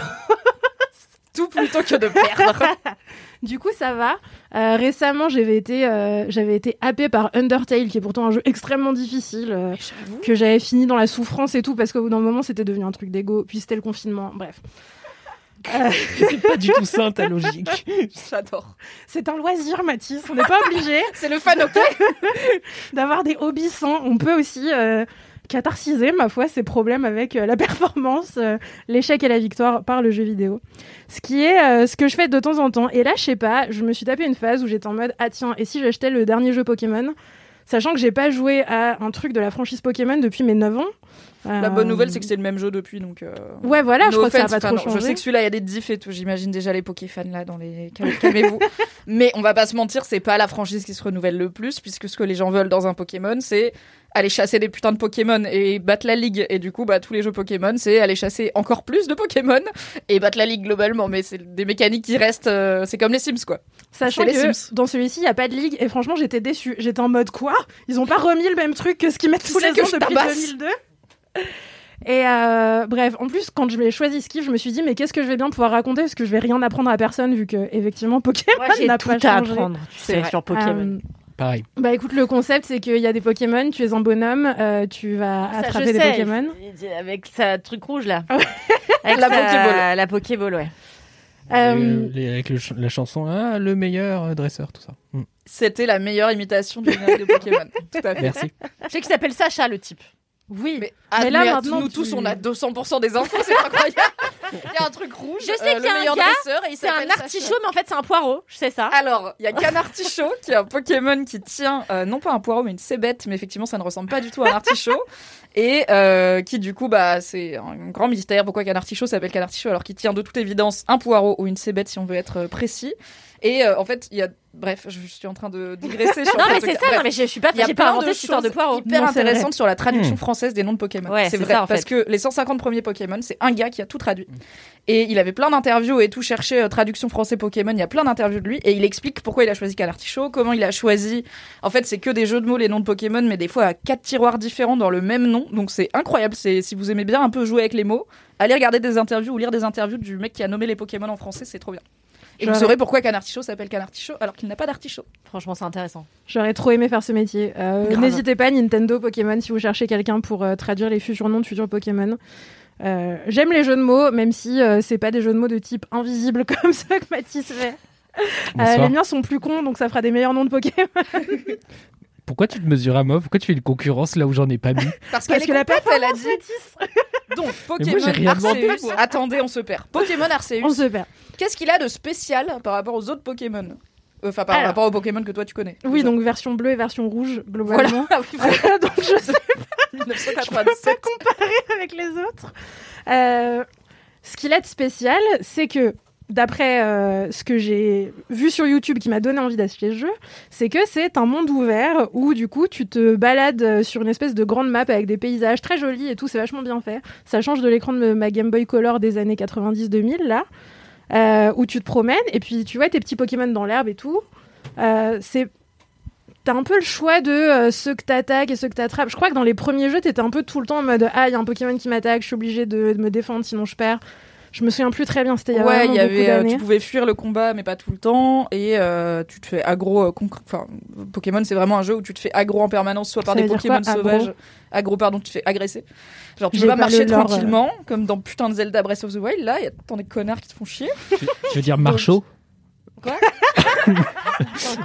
Tout plutôt que de perdre. du coup, ça va. Euh, récemment, j'avais été, euh, j'avais été happée par Undertale, qui est pourtant un jeu extrêmement difficile, euh, que j'avais fini dans la souffrance et tout, parce qu'au bout d'un moment, c'était devenu un truc d'ego. Puis c'était le confinement. Bref. C'est pas du tout ça ta logique. J'adore. C'est un loisir, Mathis. On n'est pas obligé. C'est le fan, ok D'avoir des hobbies sans. On peut aussi euh, catharsiser, ma foi, ses problèmes avec euh, la performance, euh, l'échec et la victoire par le jeu vidéo. Ce qui est euh, ce que je fais de temps en temps. Et là, je sais pas, je me suis tapé une phase où j'étais en mode Ah tiens, et si j'achetais le dernier jeu Pokémon? Sachant que j'ai pas joué à un truc de la franchise Pokémon depuis mes 9 ans. La Euh, bonne nouvelle, c'est que c'est le même jeu depuis, donc. euh, Ouais, voilà, je no crois que ça pas trop Je sais que celui-là, il y a des diffs et tout. J'imagine déjà les Pokéfans là dans les. Cal- Calmez-vous. Mais on va pas se mentir, c'est pas la franchise qui se renouvelle le plus, puisque ce que les gens veulent dans un Pokémon, c'est aller chasser des putains de Pokémon et battre la ligue. Et du coup, bah, tous les jeux Pokémon, c'est aller chasser encore plus de Pokémon et battre la ligue globalement. Mais c'est des mécaniques qui restent. euh, c'est comme les Sims, quoi. Sachant les que Sims. dans celui-ci, il n'y a pas de ligue. Et franchement, j'étais déçue. J'étais en mode quoi? Ils ont pas remis le même truc que ce qu'ils mettent tous les ans je depuis tabasse. 2002 Et euh, bref, en plus, quand je l'ai choisi Skiff, je me suis dit, mais qu'est-ce que je vais bien pouvoir raconter? Parce que je vais rien apprendre à personne, vu que, effectivement, Pokémon n'a tout pas à changé. apprendre, tu C'est sais, vrai. sur Pokémon. Euh, Pareil. bah écoute, le concept, c'est qu'il y a des Pokémon, tu es un bonhomme, euh, tu vas Ça, attraper je des sais, Pokémon. Avec sa truc rouge là. Avec La sa- Pokéball. La Pokéball, ouais. Euh, Euh, les- avec le ch- la chanson ah, le meilleur dresseur, tout ça. Mm. C'était la meilleure imitation du générique de Pokémon. Tout à fait. Merci. Je sais qu'il s'appelle Sacha le type. Oui, Mais, Mais là, maintenant, nous tu- tous, on a 200% des infos, c'est incroyable. Il y a un truc rouge. Je sais euh, qu'il y a un gars, C'est un Sacha. artichaut, mais en fait c'est un poireau. Je sais ça. Alors, il y a Canartichaut, qui est un Pokémon qui tient euh, non pas un poireau, mais une cébette, mais effectivement, ça ne ressemble pas du tout à un artichaut. Et euh, qui, du coup, bah, c'est un grand mystère. Pourquoi Canartichaut s'appelle Canartichaut alors qu'il tient de toute évidence un poireau ou une cébette, si on veut être euh, précis. Et euh, en fait, il y a. Bref, je suis en train de digresser. Non mais c'est ça. Bref. Non mais je suis pas. Il y a J'ai pas inventé de cette histoire de poireau. hyper Non, intéressantes sur la traduction Hmm. française des noms de Pokémon. Ouais, c'est vrai ça, en parce fait. que les 150 premiers Pokémon, c'est un gars qui a tout traduit. Et il avait plein d'interviews et tout cherché euh, traduction français Pokémon. Il y a plein d'interviews de lui et il explique pourquoi il a choisi Canartichaut, comment il a choisi. En fait, c'est que des jeux de mots les noms de Pokémon, mais des fois à quatre tiroirs différents dans le même nom. Donc c'est incroyable. C'est si vous aimez bien un peu jouer avec les mots, allez regarder des interviews ou lire des interviews du mec qui a nommé les Pokémon en français. C'est trop bien. Et vous saurez pourquoi Canartichaut s'appelle Canartichaut alors qu'il n'a pas d'artichaut. Franchement c'est intéressant. J'aurais trop aimé faire ce métier. Euh. N'hésitez pas, Nintendo, Pokémon, si vous cherchez quelqu'un pour euh, traduire les futurs noms de futurs Pokémon. Euh, J'aime les jeux de mots, même si euh, c'est pas des jeux de mots de type invisible comme ceux que Mathis fait. Euh, les miens sont plus cons, donc ça fera des meilleurs noms de Pokémon. Pourquoi tu te mesures à moi Pourquoi tu fais une concurrence là où j'en ai pas mis Parce, Parce qu'elle que est la complète, elle a dit. Donc, Pokémon moi, rien Arceus. Attendez, on se perd. Pokémon Arceus. on se perd. Qu'est-ce qu'il a de spécial par rapport aux autres Pokémon Euh, Enfin, par Alors. rapport aux Pokémon que toi tu connais. Oui, déjà. donc version bleue et version rouge, globalement. Voilà. Ah voilà. donc je sais 1997. comparer avec les autres. Euh, ce qu'il a de spécial, c'est que d'après euh, ce que j'ai vu sur YouTube qui m'a donné envie d'acheter le jeu, c'est que c'est un monde ouvert où du coup tu te balades euh, sur une espèce de grande map avec des paysages très jolis et tout, c'est vachement bien fait. Ça change de l'écran de ma Game Boy Color des années 90-2000 là, euh, où tu te promènes et puis tu vois tes petits Pokémon dans l'herbe et tout. C'est T'as un peu le choix de ceux que t'attaques et ceux que t'attrapes. Je crois que dans les premiers jeux, t'étais un peu tout le temps en mode Ah, il y a un Pokémon qui m'attaque, je suis obligée de, de me défendre, sinon je perds. Je me souviens plus très bien, c'était il y a Ouais, vraiment y beaucoup avait, euh, tu pouvais fuir le combat, mais pas tout le temps, et euh, tu te fais aggro. euh, Enfin, Pokémon, c'est vraiment un jeu où tu te fais aggro en permanence, soit par Ça des Pokémon quoi, sauvages. Aggro, pardon, tu te fais agresser. Genre, tu vas pas marcher tranquillement, comme dans putain de Zelda Breath of the Wild. Là, il y a tant des connards qui te font chier. Tu veux dire Marchaud Quoi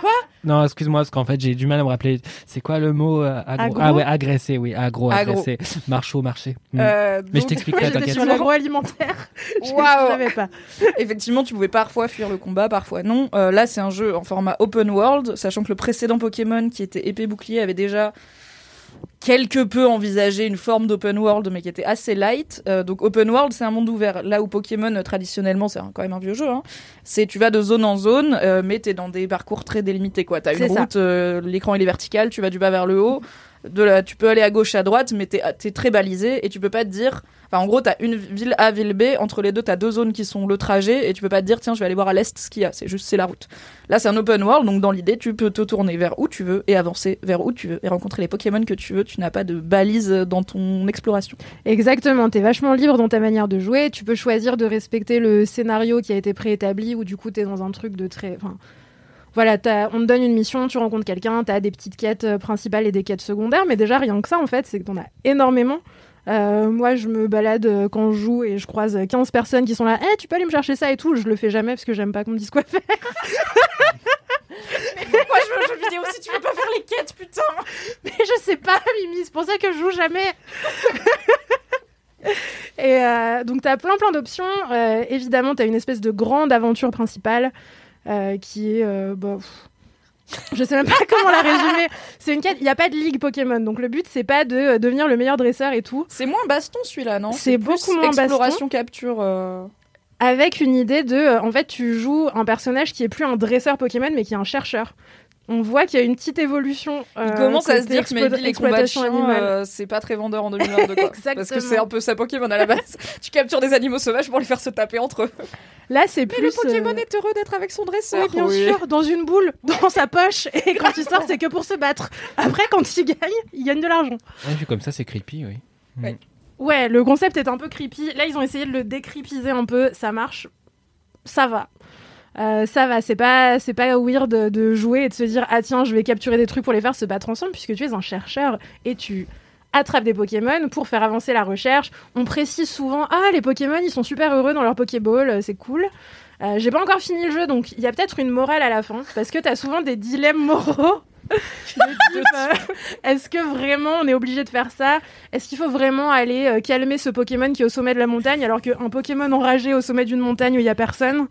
Quoi Non, excuse-moi, parce qu'en fait, j'ai du mal à me rappeler. C'est quoi le mot euh, agro Agro Ah ouais, agresser, oui, agro, agresser. Marchaud, marché. Mm. Euh, Mais je t'expliquerai, t'inquiète. sur l'agroalimentaire. Waouh. Je savais pas. Effectivement, tu pouvais parfois fuir le combat, parfois non. Euh, là, c'est un jeu en format open world, sachant que le précédent Pokémon, qui était épée bouclier, avait déjà quelque peu envisagé une forme d'open world, mais qui était assez light. Euh, donc open world, c'est un monde ouvert. Là où Pokémon, euh, traditionnellement, c'est quand même un vieux jeu. Hein. C'est tu vas de zone en zone, euh, mais t'es dans des parcours très délimités. quoi. T'as une route, euh, l'écran il est vertical, tu vas du bas vers le haut. De la, tu peux aller à gauche, à droite, mais t'es es très balisé et tu peux pas te dire. Enfin, en gros, t'as une ville A, ville B. Entre les deux, t'as deux zones qui sont le trajet et tu peux pas te dire tiens, je vais aller voir à l'est ce qu'il y a. C'est juste c'est la route. Là, c'est un open world, donc dans l'idée, tu peux te tourner vers où tu veux et avancer vers où tu veux et rencontrer les Pokémon que tu veux. Tu n'as pas de balise dans ton exploration. Exactement, t'es vachement libre dans ta manière de jouer. Tu peux choisir de respecter le scénario qui a été préétabli ou du coup t'es dans un truc de très. Enfin, voilà, on te donne une mission, tu rencontres quelqu'un, t'as des petites quêtes euh, principales et des quêtes secondaires, mais déjà rien que ça en fait, c'est que t'en as énormément. Euh, moi, je me balade euh, quand je joue et je croise 15 personnes qui sont là. Eh, tu peux aller me chercher ça et tout. Je le fais jamais parce que j'aime pas qu'on me dise quoi faire. Pourquoi je veux un jeu vidéo si tu veux pas faire les quêtes, putain? Mais je sais pas, Mimi, c'est pour ça que je joue jamais. Et euh, donc, tu as plein, plein d'options. Euh, évidemment, tu as une espèce de grande aventure principale qui est. bah, pff, je sais même pas comment la résumer. C'est une quête. Il n'y a pas de ligue Pokémon. Donc, le but, c'est pas de euh, devenir le meilleur dresseur et tout. C'est moins baston celui-là, non? C'est plus beaucoup moins baston. exploration capture. euh. Avec une idée de. euh, en fait, tu joues un personnage qui est plus un dresseur Pokémon, mais qui est un chercheur. On voit qu'il y a une petite évolution. Il euh, commence à se dire que maybe les combats euh, c'est pas très vendeur en 2022. Quoi. Parce que c'est un peu ça Pokémon à la base. tu captures des animaux sauvages pour les faire se taper entre eux. Là, c'est Mais plus. le Pokémon euh, est heureux d'être avec son dresseur. Oui, bien sûr, dans une boule, dans sa poche, et quand il sort, c'est que pour se battre. Après, quand il gagne, il gagne de l'argent. Ouais, vu comme ça, c'est creepy, oui. Mm. Ouais, le concept est un peu creepy. Là, ils ont essayé de le décreepiser un peu, ça marche. Ça va. Euh, ça va, c'est pas, c'est pas weird de, de jouer et de se dire ah tiens je vais capturer des trucs pour les faire se battre ensemble puisque tu es un chercheur et tu attrapes des Pokémon pour faire avancer la recherche. On précise souvent ah les Pokémon ils sont super heureux dans leur Pokéball, euh, c'est cool. Euh, J'ai pas encore fini le jeu donc il y a peut-être une morale à la fin parce que t'as souvent des dilemmes moraux. euh, est-ce que vraiment on est obligé de faire ça? Est-ce qu'il faut vraiment aller euh, calmer ce Pokémon qui est au sommet de la montagne alors qu'un Pokémon enragé au sommet d'une montagne où il y a personne?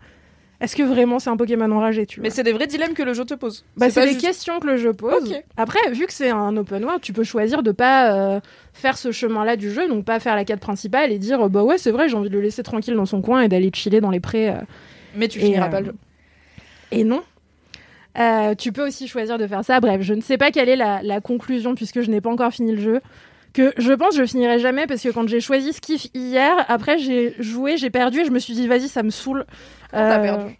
Est-ce que vraiment c'est un Pokémon enragé tu vois Mais c'est des vrais dilemmes que le jeu te pose. bah, c'est des juste- questions que le jeu pose. Après, vu que c'est un open world, tu peux choisir de pas euh, faire ce chemin-là du jeu, donc pas faire la quête principale et dire bah ouais c'est vrai j'ai envie de le laisser tranquille dans son coin et d'aller chiller dans les prés. euh. Mais tu Et, finiras euh, pas le jeu. Et non. Tu peux aussi choisir de faire ça. Bref, je ne sais pas quelle est la, la conclusion puisque je n'ai pas encore fini le jeu. Que je pense que je finirai jamais parce que quand j'ai choisi Skiff hier, après j'ai joué, j'ai perdu et je me suis dit vas-y ça me saoule. T'as Euh, perdu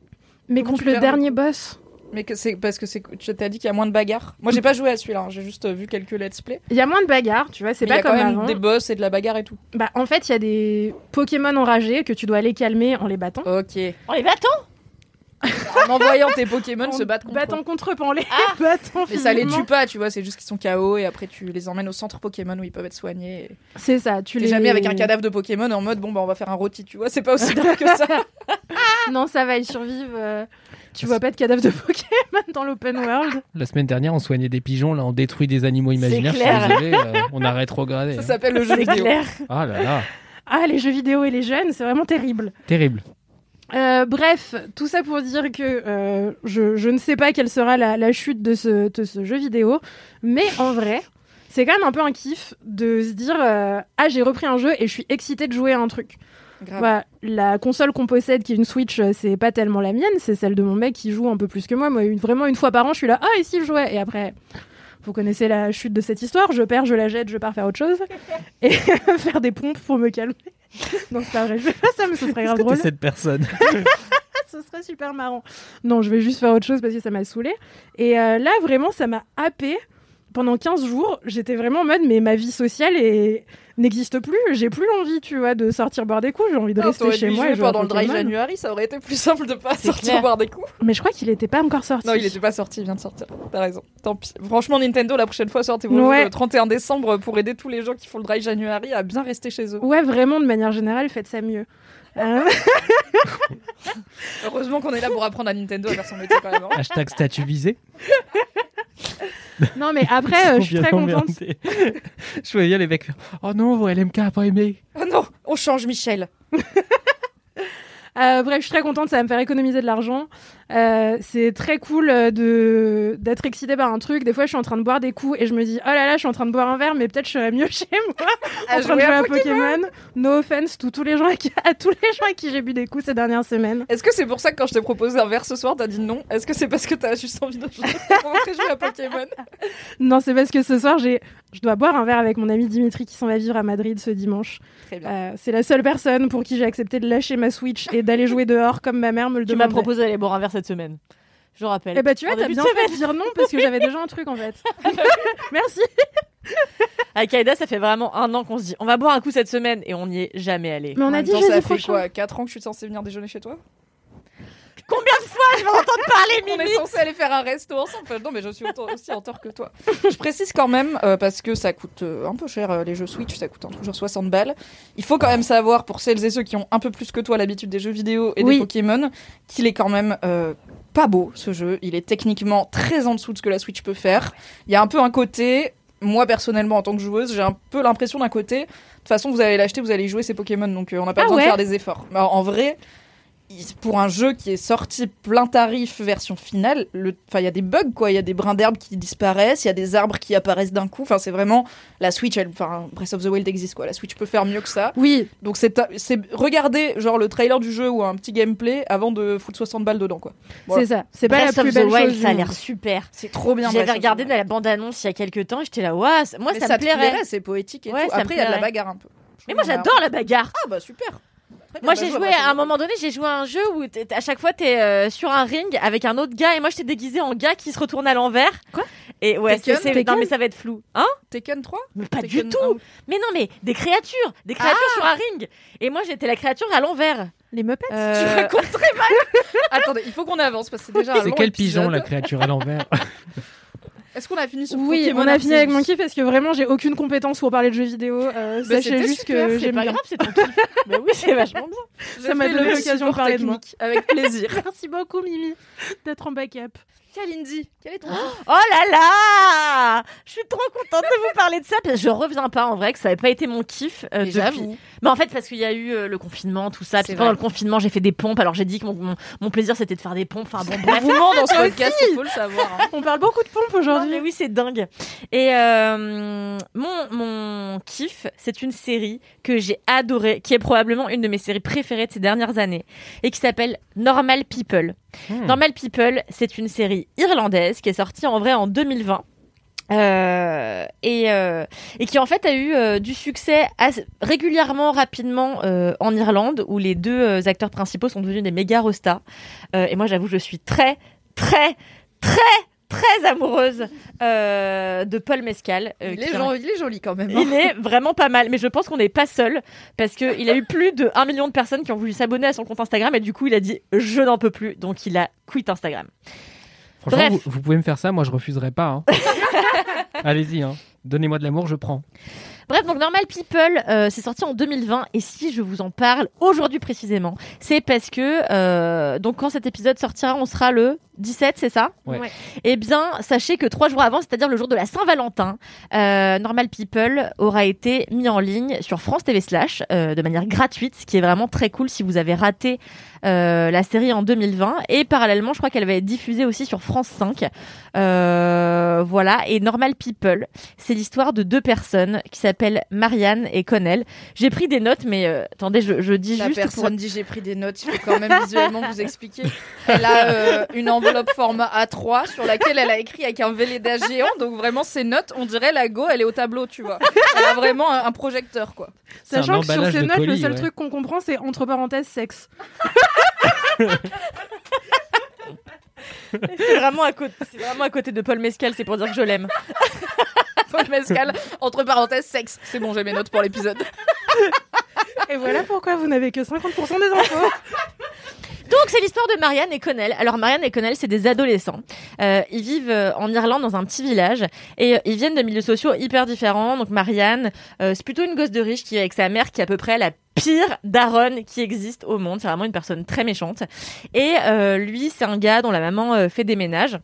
Mais contre le perds, dernier boss. Mais que c'est parce que c'est tu t'as dit qu'il y a moins de bagarres. Moi j'ai pas joué à celui-là, hein. j'ai juste euh, vu quelques let's play. Il y a moins de bagarres, tu vois, c'est il y pas a comme quand même avant. des boss et de la bagarre et tout. Bah, en fait, il y a des Pokémon enragés que tu dois aller calmer en les battant. Ok. En les battant? En envoyant tes Pokémon En se battre contre battant eux. contre eux, pas en les battant Mais ça les tue pas, tu vois, c'est juste qu'ils sont KO et après tu les emmènes au centre Pokémon où ils peuvent être soignés. C'est ça, tu les jamais avec un cadavre de Pokémon en mode bon bah on va faire un rôti, tu vois, c'est pas aussi drôle que ça. non, ça va, ils survivent. euh, Tu vois pas de cadavre de Pokémon dans l'open world. La semaine dernière, on soignait des pigeons, là, on détruit des animaux imaginaires. Je suis clair. désolé, euh, on a rétrogradé. Ça hein. s'appelle le jeu vidéo. clair. Ah là là, Ah, les jeux vidéo et les jeunes, c'est vraiment terrible. terrible. Euh, bref, tout ça pour dire que euh, je, je ne sais pas quelle sera la, la chute de ce, de ce jeu vidéo, mais en vrai, c'est quand même un peu un kiff de se dire euh, Ah, j'ai repris un jeu et je suis excitée de jouer à un truc. La console qu'on possède, qui est une Switch, c'est pas tellement la mienne, c'est celle de mon mec qui joue un peu plus que moi. Moi, une- vraiment, une fois par an, je suis là Ah, ici, je jouais? Et après. Vous connaissez la chute de cette histoire, je perds, je la jette, je pars faire autre chose et faire des pompes pour me calmer. Non, c'est pas vrai, je fais pas ça, mais ce serait grave drôle. cette personne ce serait super marrant. Non, je vais juste faire autre chose parce que ça m'a saoulé. Et euh, là, vraiment, ça m'a happé. Pendant 15 jours, j'étais vraiment en mode, mais ma vie sociale est... n'existe plus. J'ai plus envie, tu vois, de sortir boire des coups. J'ai envie de Non, rester chez moi. et pendant le dry. January, ça aurait été plus simple de pas sortir clair. boire des coups. Mais je crois qu'il était pas encore sorti. Non, il était pas sorti, il vient de sortir. T'as raison. Tant pis. Franchement, Nintendo, la prochaine fois, sortez vos Ouais. jeux le 31 décembre pour aider tous les gens qui font le dry January à bien rester chez eux. Ouais, vraiment, de manière générale, faites ça mieux. Euh, Heureusement qu'on est là pour apprendre à Nintendo à faire son métier quand même. hein. Hashtag statut visé. non, mais après, euh, je suis Bien très contente. Je voyais les mecs faire Oh non, LMK a pas aimé. Oh non, on change Michel. Euh, bref, je suis très contente, ça va me faire économiser de l'argent. Euh, c'est très cool euh, de d'être excité par un truc. Des fois, je suis en train de boire des coups et je me dis, oh là là, je suis en train de boire un verre, mais peut-être je serais mieux chez moi en train de jouer à Pokémon. No offense to tous les gens à, qui- à tous les gens à qui j'ai bu des coups ces dernières semaines. Est-ce que c'est pour ça que quand je t'ai proposé un verre ce soir, t'as dit non? Est-ce que c'est parce que t'as juste envie de jouer rentrer jouer à Pokémon? Non, c'est parce que ce soir, j'ai, je dois boire un verre avec mon ami Dimitri qui s'en va vivre à Madrid ce dimanche. Très bien. Euh, c'est la seule personne pour qui j'ai accepté de lâcher ma Switch et d'aller jouer dehors comme ma mère me le Tu m'as proposé d'aller boire un verre cette semaine. Je rappelle. Eh bah tu vois, t'as bien fait de dire non parce que j'avais déjà un truc en fait. Merci. Avec Aïda, ça fait vraiment un an qu'on se dit on va boire un coup cette semaine et on n'y est jamais allé. Mais on a dit temps, jeudi ça fait prochain. quoi 4 ans que je suis censée venir déjeuner chez toi? Combien de fois je vais entendre parler, On Mimi est censé aller faire un resto ensemble. Non, mais je suis aussi en tort que toi. Je précise quand même, euh, parce que ça coûte euh, un peu cher, euh, les jeux Switch, ça coûte genre 60 balles. Il faut quand même savoir, pour celles et ceux qui ont un peu plus que toi l'habitude des jeux vidéo et Oui. des Pokémon, qu'il est quand même pas beau, ce jeu. Il est techniquement très en dessous de ce que la Switch peut faire. Il y a un peu un côté... Moi personnellement en tant que joueuse, j'ai un peu l'impression d'un côté. De toute façon, vous allez l'acheter, vous allez y jouer, c'est Pokémon, donc on n'a pas Ah besoin ouais de faire des efforts. Mais en vrai, pour un jeu qui est sorti plein tarif version finale, il y a des bugs quoi, il y a des brins d'herbe qui disparaissent, il y a des arbres qui apparaissent d'un coup. Enfin c'est vraiment la Switch, elle, enfin Breath of the Wild existe quoi. La Switch peut faire mieux que ça. Oui. Donc c'est c'est regarder genre le trailer du jeu ou un petit gameplay avant de foutre 60 balles dedans quoi. Voilà. C'est ça. C'est pas Breath la plus of belle the Wild, chose. ça a l'air super. C'est trop bien. J'avais regardé dans la bande-annonce il y a quelques temps et j'étais là, waouh, moi Mais ça, ça me plairait. plairait, c'est poétique et Ouais, tout. Après il y a de la bagarre un peu. Mais moi j'adore la bagarre. Ah bah super. Moi bah, j'ai joué of à un the moment donné, j'ai joué à un jeu où à chaque fois t'es euh, sur un ring avec un autre gars et moi j'étais déguisée en gars qui se retourne à l'envers. Quoi? Et ouais, Tekken? c'est- non mais ça va être flou. Hein? Tekken 3 Mais pas Tekken du tout. 1. Mais non mais des créatures, des créatures Ah sur un ring. Et moi j'étais la créature à l'envers. Les Muppets? Euh, Tu racontes très mal. Attendez, il faut qu'on avance parce que c'est déjà un C'est quel pigeon la créature à l'envers? Est-ce qu'on a fini sur Oui, Pokémon on a fini avec mon kiff parce que vraiment j'ai aucune compétence pour parler de jeux vidéo. Euh, Bah, sachez juste super, que c'est j'aime pas bien. grave, c'est ton kiff. mais oui, c'est vachement bien. J'ai Ça m'a donné l'occasion de parler de moi. Avec plaisir. Merci beaucoup Mimi d'être en backup. Kalindi, quel est ton Oh là là Je suis trop contente de vous parler de ça parce que je reviens pas en vrai que ça n'avait pas été mon kiff euh, Mais depuis. Mais en fait parce qu'il y a eu euh, le confinement, tout ça. Puis pendant vrai. le confinement, j'ai fait des pompes. Alors j'ai dit que mon, mon, mon plaisir c'était de faire des pompes. Enfin bon, On bref. vous ment dans ce podcast, il faut le savoir. hein. On parle beaucoup de pompes aujourd'hui. mais oui, c'est dingue. Et euh, mon, mon kiff, c'est une série que j'ai adorée, qui est probablement une de mes séries préférées de ces dernières années, et qui s'appelle Normal People. Normal People, c'est une série irlandaise qui est sortie en vrai en 2020. Euh, et, euh, et qui en fait a eu euh, du succès régulièrement, rapidement euh, en Irlande, où les deux acteurs principaux sont devenus des méga rostas. Et moi, j'avoue, je suis très, très, très, très amoureuse euh, de Paul Mescal. euh, Il est, il est joli quand même. hein. il est vraiment pas mal, mais je pense qu'on n'est pas seul parce que il a eu plus de 1 million de personnes qui ont voulu s'abonner à son compte Instagram et du coup il a dit je n'en peux plus, donc il a quitté Instagram. Franchement, Bref. vous, vous pouvez me faire ça, moi je refuserai pas. hein. Allez-y, hein. donnez-moi de l'amour, je prends. Bref, donc Normal People, euh, c'est sorti en 2020 et si je vous en parle aujourd'hui précisément, c'est parce que euh, donc quand cet épisode sortira, on sera le 17, c'est ça? Ouais. Ouais. Eh bien, sachez que trois jours avant, c'est-à-dire le jour de la Saint-Valentin, euh, Normal People aura été mis en ligne sur France TV Slash euh, de manière gratuite, ce qui est vraiment très cool si vous avez raté la série en 2020. Et parallèlement, je crois qu'elle va être diffusée aussi sur France 5. Euh, voilà. Et Normal People, c'est l'histoire de deux personnes qui s'appellent Marianne et Connell. J'ai pris des notes, mais euh, attendez, je, je dis La juste personne pour... dit j'ai pris des notes, il faut quand même visuellement vous expliquer. Elle a euh, une enveloppe format A3 sur laquelle elle a écrit avec un Velleda géant, donc vraiment ses notes, on dirait la go, elle est au tableau, tu vois. Elle a vraiment un, un projecteur quoi. Sachant que sur ces notes, le seul ouais. truc qu'on comprend, c'est entre parenthèses sexe. C'est vraiment à côté, c'est vraiment à côté de Paul Mescal, c'est pour dire que je l'aime. Paul Mescal, entre parenthèses sexe. C'est bon, j'ai mes notes pour l'épisode. Et voilà pourquoi vous n'avez que 50% des infos. Donc c'est l'histoire de Marianne et Connell. Alors Marianne et Connell, c'est des adolescents. Euh, ils vivent euh, en Irlande dans un petit village et euh, ils viennent de milieux sociaux hyper différents. Donc Marianne, euh, c'est plutôt une gosse de riche qui est avec sa mère qui est à peu près la pire daronne qui existe au monde. C'est vraiment une personne très méchante. Et lui, c'est un gars dont la maman fait des ménages.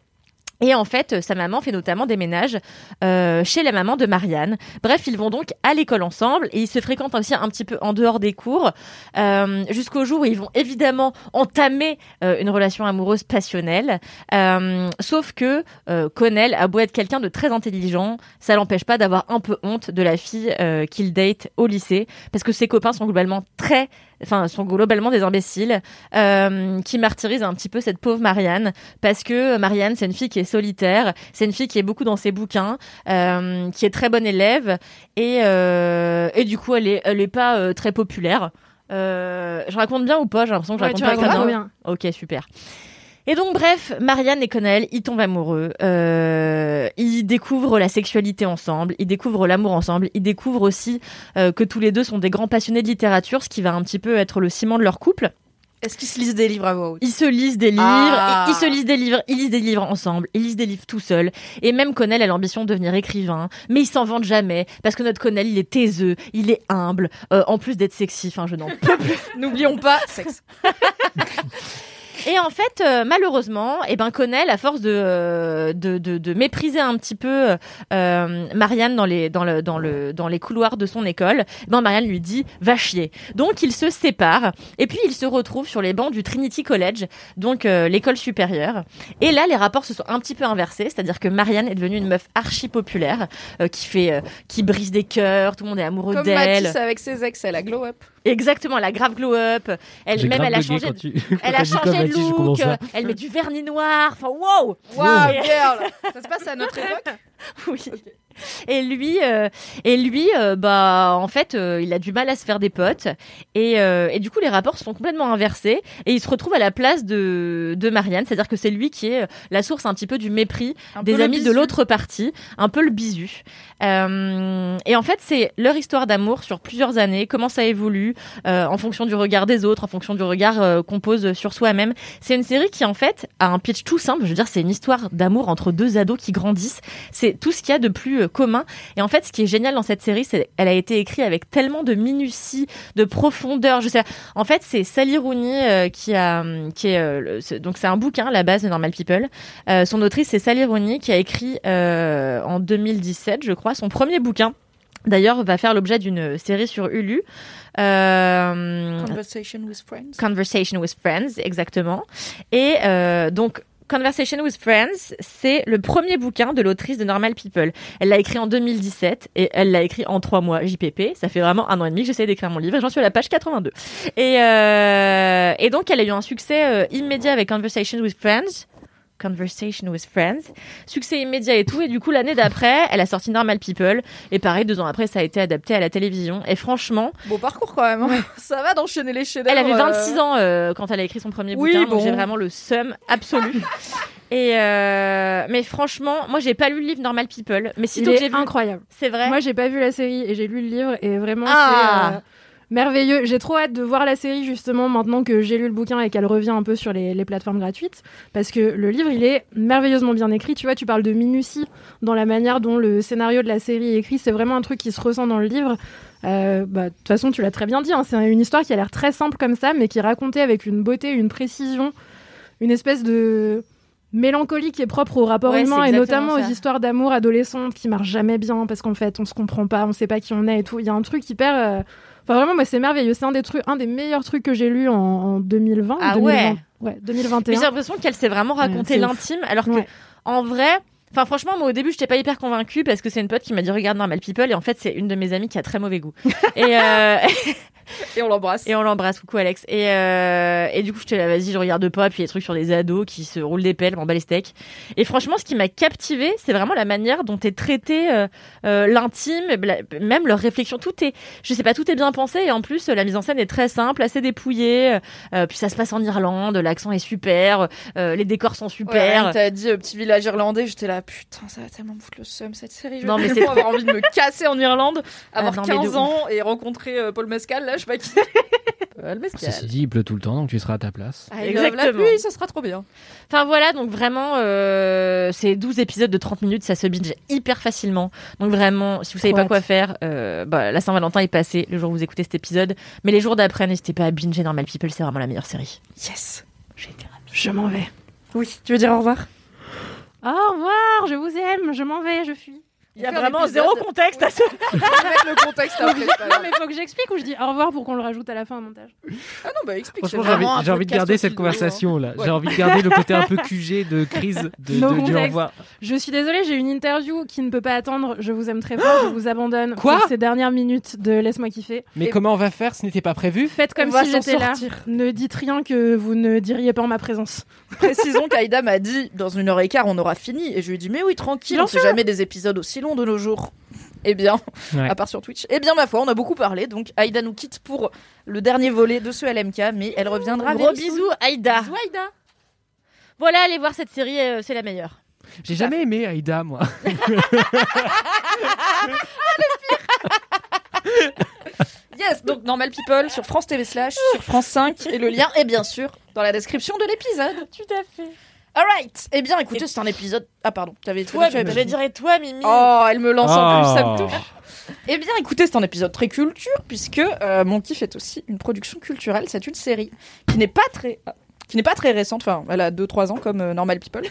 Et en fait, sa maman fait notamment des ménages euh, chez la maman de Marianne. Bref, ils vont donc à l'école ensemble et ils se fréquentent aussi un petit peu en dehors des cours, euh, jusqu'au jour où ils vont évidemment entamer euh, une relation amoureuse passionnelle. Euh, sauf que euh, Connell a beau être quelqu'un de très intelligent, ça l'empêche pas d'avoir un peu honte de la fille euh, qu'il date au lycée, parce que ses copains sont globalement très enfin sont globalement des imbéciles euh, qui martyrisent un petit peu cette pauvre Marianne parce que Marianne c'est une fille qui est solitaire, c'est une fille qui est beaucoup dans ses bouquins, euh, qui est très bonne élève et euh, et du coup elle est elle est pas euh, très populaire. Euh, je raconte bien ou pas? J'ai l'impression que je Ouais, raconte tu pas bien. Ok super. Et donc bref, Marianne et Connell, ils tombent amoureux. Euh, ils découvrent la sexualité ensemble, ils découvrent l'amour ensemble, ils découvrent aussi euh, que tous les deux sont des grands passionnés de littérature, ce qui va un petit peu être le ciment de leur couple. Est-ce qu'ils se lisent des livres à voix haute? Ils se lisent des livres, Ah. ils, se lisent des livres, ils lisent des livres ensemble, ils lisent des livres tout seuls. Et même Connell a l'ambition de devenir écrivain, mais ils s'en vantent jamais parce que notre Connell, il est taiseux, il est humble, euh, en plus d'être sexy. Enfin, je n'en peux plus. N'oublions pas, sexe. Et en fait, euh, malheureusement, eh ben Connell, à force de, euh, de, de, de mépriser un petit peu euh, Marianne dans les, dans, le, dans, le, dans les couloirs de son école, eh ben Marianne lui dit va chier. Donc ils se séparent et puis ils se retrouvent sur les bancs du Trinity College, donc euh, l'école supérieure. Et là, les rapports se sont un petit peu inversés, c'est-à-dire que Marianne est devenue une meuf archi populaire euh, qui fait, euh, qui brise des cœurs, tout le monde est amoureux Comme d'elle. Mathis avec ses ex, elle a glow up. Exactement, elle a grave glow up. Elle J'ai même elle a changé. tu- Elle a changé de look. à- Elle met du vernis noir. Enfin, wow. Wow, girl Ça se passe à notre époque? Oui. Et lui, euh, et lui, euh, bah, en fait, euh, il a du mal à se faire des potes, et, euh, et du coup, les rapports sont complètement inversés, et il se retrouve à la place de de Marianne, c'est-à-dire que c'est lui qui est la source un petit peu du mépris Un des amis de l'autre partie, un peu le bisu. Euh, et en fait, c'est leur histoire d'amour sur plusieurs années, comment ça évolue euh, en fonction du regard des autres, en fonction du regard euh, qu'on pose sur soi-même. C'est une série qui en fait a un pitch tout simple. Je veux dire, c'est une histoire d'amour entre deux ados qui grandissent. C'est tout ce qu'il y a de plus commun. Et en fait, ce qui est génial dans cette série, c'est qu'elle a été écrite avec tellement de minutie, de profondeur. En fait, c'est Sally Rooney qui a, est donc c'est un bouquin à la base de Normal People. Son autrice c'est Sally Rooney qui a écrit en 2017, je crois, son premier bouquin. D'ailleurs, va faire l'objet d'une série sur Hulu. Euh, Conversation with Friends. Conversation with Friends, exactement. Et euh, donc, Conversation with Friends, c'est le premier bouquin de l'autrice de Normal People. Elle l'a écrit en 2017 et elle l'a écrit en trois mois JPP. Ça fait vraiment un an et demi que j'essaie d'écrire mon livre et j'en suis à la page 82. Et, euh, et donc, elle a eu un succès euh, immédiat avec Conversation with Friends. Conversation with Friends. Succès immédiat et tout. Et du coup, l'année d'après, elle a sorti Normal People. Et pareil, deux ans après, ça a été adapté à la télévision. Et franchement, Beau parcours quand même. hein. Ça va d'enchaîner les chefs elle avait 26 ans euh, quand elle a écrit son premier Oui, bouquin, donc bon. j'ai vraiment le seum absolu. Et euh, mais franchement, moi j'ai pas lu le livre Normal People, mais que j'ai vu, incroyable. c'est vrai. Moi, j'ai pas vu la série et j'ai lu le livre et vraiment Ah. c'est euh, merveilleux. J'ai trop hâte de voir la série justement maintenant que j'ai lu le bouquin et qu'elle revient un peu sur les, les plateformes gratuites parce que le livre il est merveilleusement bien écrit. Tu vois, tu parles de minutie dans la manière dont le scénario de la série est écrit. C'est vraiment un truc qui se ressent dans le livre. Euh, bah, De toute façon, tu l'as très bien dit. hein, c'est une histoire qui a l'air très simple comme ça, mais qui est racontée avec une beauté, une précision, une espèce de mélancolie qui est propre au rapport Ouais, humain et notamment ça. aux histoires d'amour adolescentes qui marchent jamais bien parce qu'en fait on se comprend pas, on sait pas qui on est et tout. Il y a un truc hyper. euh, Enfin vraiment, moi c'est merveilleux. C'est un des trucs, un des meilleurs trucs que j'ai lu en, en 2020. ou Ah 2020. ouais. Ouais, Mais 2021. j'ai l'impression qu'elle s'est vraiment raconté l'intime, alors que Ouais. en vrai. Enfin, franchement, moi, au début, j'étais pas hyper convaincue parce que c'est une pote qui m'a dit regarde Normal People et en fait, c'est une de mes amies qui a très mauvais goût. et, euh, Et on l'embrasse. Et on l'embrasse, coucou Alex. Et, euh, et du coup, je te la vas-y, je regarde pas. Puis les trucs sur les ados qui se roulent des pelles, m'en bats les steaks. Et franchement, ce qui m'a captivé, c'est vraiment la manière dont est traité euh, euh, l'intime, même leur réflexion. Tout est, je sais pas, tout est bien pensé. Et en plus, la mise en scène est très simple, assez dépouillée. Puis ça se passe en Irlande, l'accent est super, les décors sont Ouais, super. T'as dit petit village irlandais, j'étais là, putain, ça va tellement me foutre le seum cette série. Je Non, mais c'est- avoir envie de me casser en Irlande, avoir Ah, non, mais de 15 ans et rencontrer Paul Mescal, là, je sais pas qui. Paul Mescal. Ceci dit, il pleut tout le temps, donc tu seras à ta place. Ah, love La Exactement. pluie, ça sera trop bien. Enfin voilà, donc vraiment, euh, c'est 12 épisodes de 30 minutes, ça se binge hyper facilement. Donc vraiment, si vous savez pas quoi faire, euh, bah, la Saint-Valentin est passée le jour où vous écoutez cet épisode. Mais les jours d'après, n'hésitez pas à binger Normal People, c'est vraiment la meilleure série. Yes. J'ai été. Je m'en vais. Oui, tu veux dire au revoir? Au revoir, je vous aime, je m'en vais, je fuis. Il y a vraiment zéro contexte à ce. Mettre le contexte après, c'est pas non, grave. mais faut que j'explique ou je dis au revoir pour qu'on le rajoute à la fin au montage. Ah non, bah explique. Franchement, c'est j'ai envie, vraiment un j'ai envie de podcast garder au cette hein. conversation là. Ouais. J'ai envie de garder le côté un peu QG de crise de, No de- du au contexte. revoir. Je suis désolée, j'ai une interview qui ne peut pas attendre. Je vous aime très fort, je vous abandonne Quoi pour ces dernières minutes de Laisse-moi kiffer. Mais comment on va faire Ce n'était pas prévu? Faites comme On va si s'en j'étais là. sortir. Ne dites rien que vous ne diriez pas en ma présence. Précisons qu'Aïda m'a dit dans une heure et quart on aura fini et je lui ai dit mais oui tranquille Bien on fait sûr. jamais des épisodes aussi longs de nos jours. Eh bien, Ouais. à part sur Twitch. Eh bien ma foi on a beaucoup parlé donc Aïda nous quitte pour le dernier volet de ce LMK mais elle reviendra. Gros bisous, Aïda. Bisous, Aïda. Voilà, allez voir cette série, euh, c'est la meilleure. J'ai jamais aimé Aïda, moi. Yes donc Normal People sur France TV slash sur France 5 et le lien est bien sûr dans la description de l'épisode. Tout à fait. Alright. Eh bien écoutez c'est un épisode. Ah pardon t'avais Toi, tu avais je dit. dirais toi, Mimi. Oh, elle me lance en plus, ça me Oh. touche. Eh bien, écoutez, c'est un épisode très culture, puisque euh, Mon Kiff est aussi une production culturelle. C'est une série qui n'est pas très... ah, qui n'est pas très récente, enfin elle a 2-3 ans comme euh, Normal People,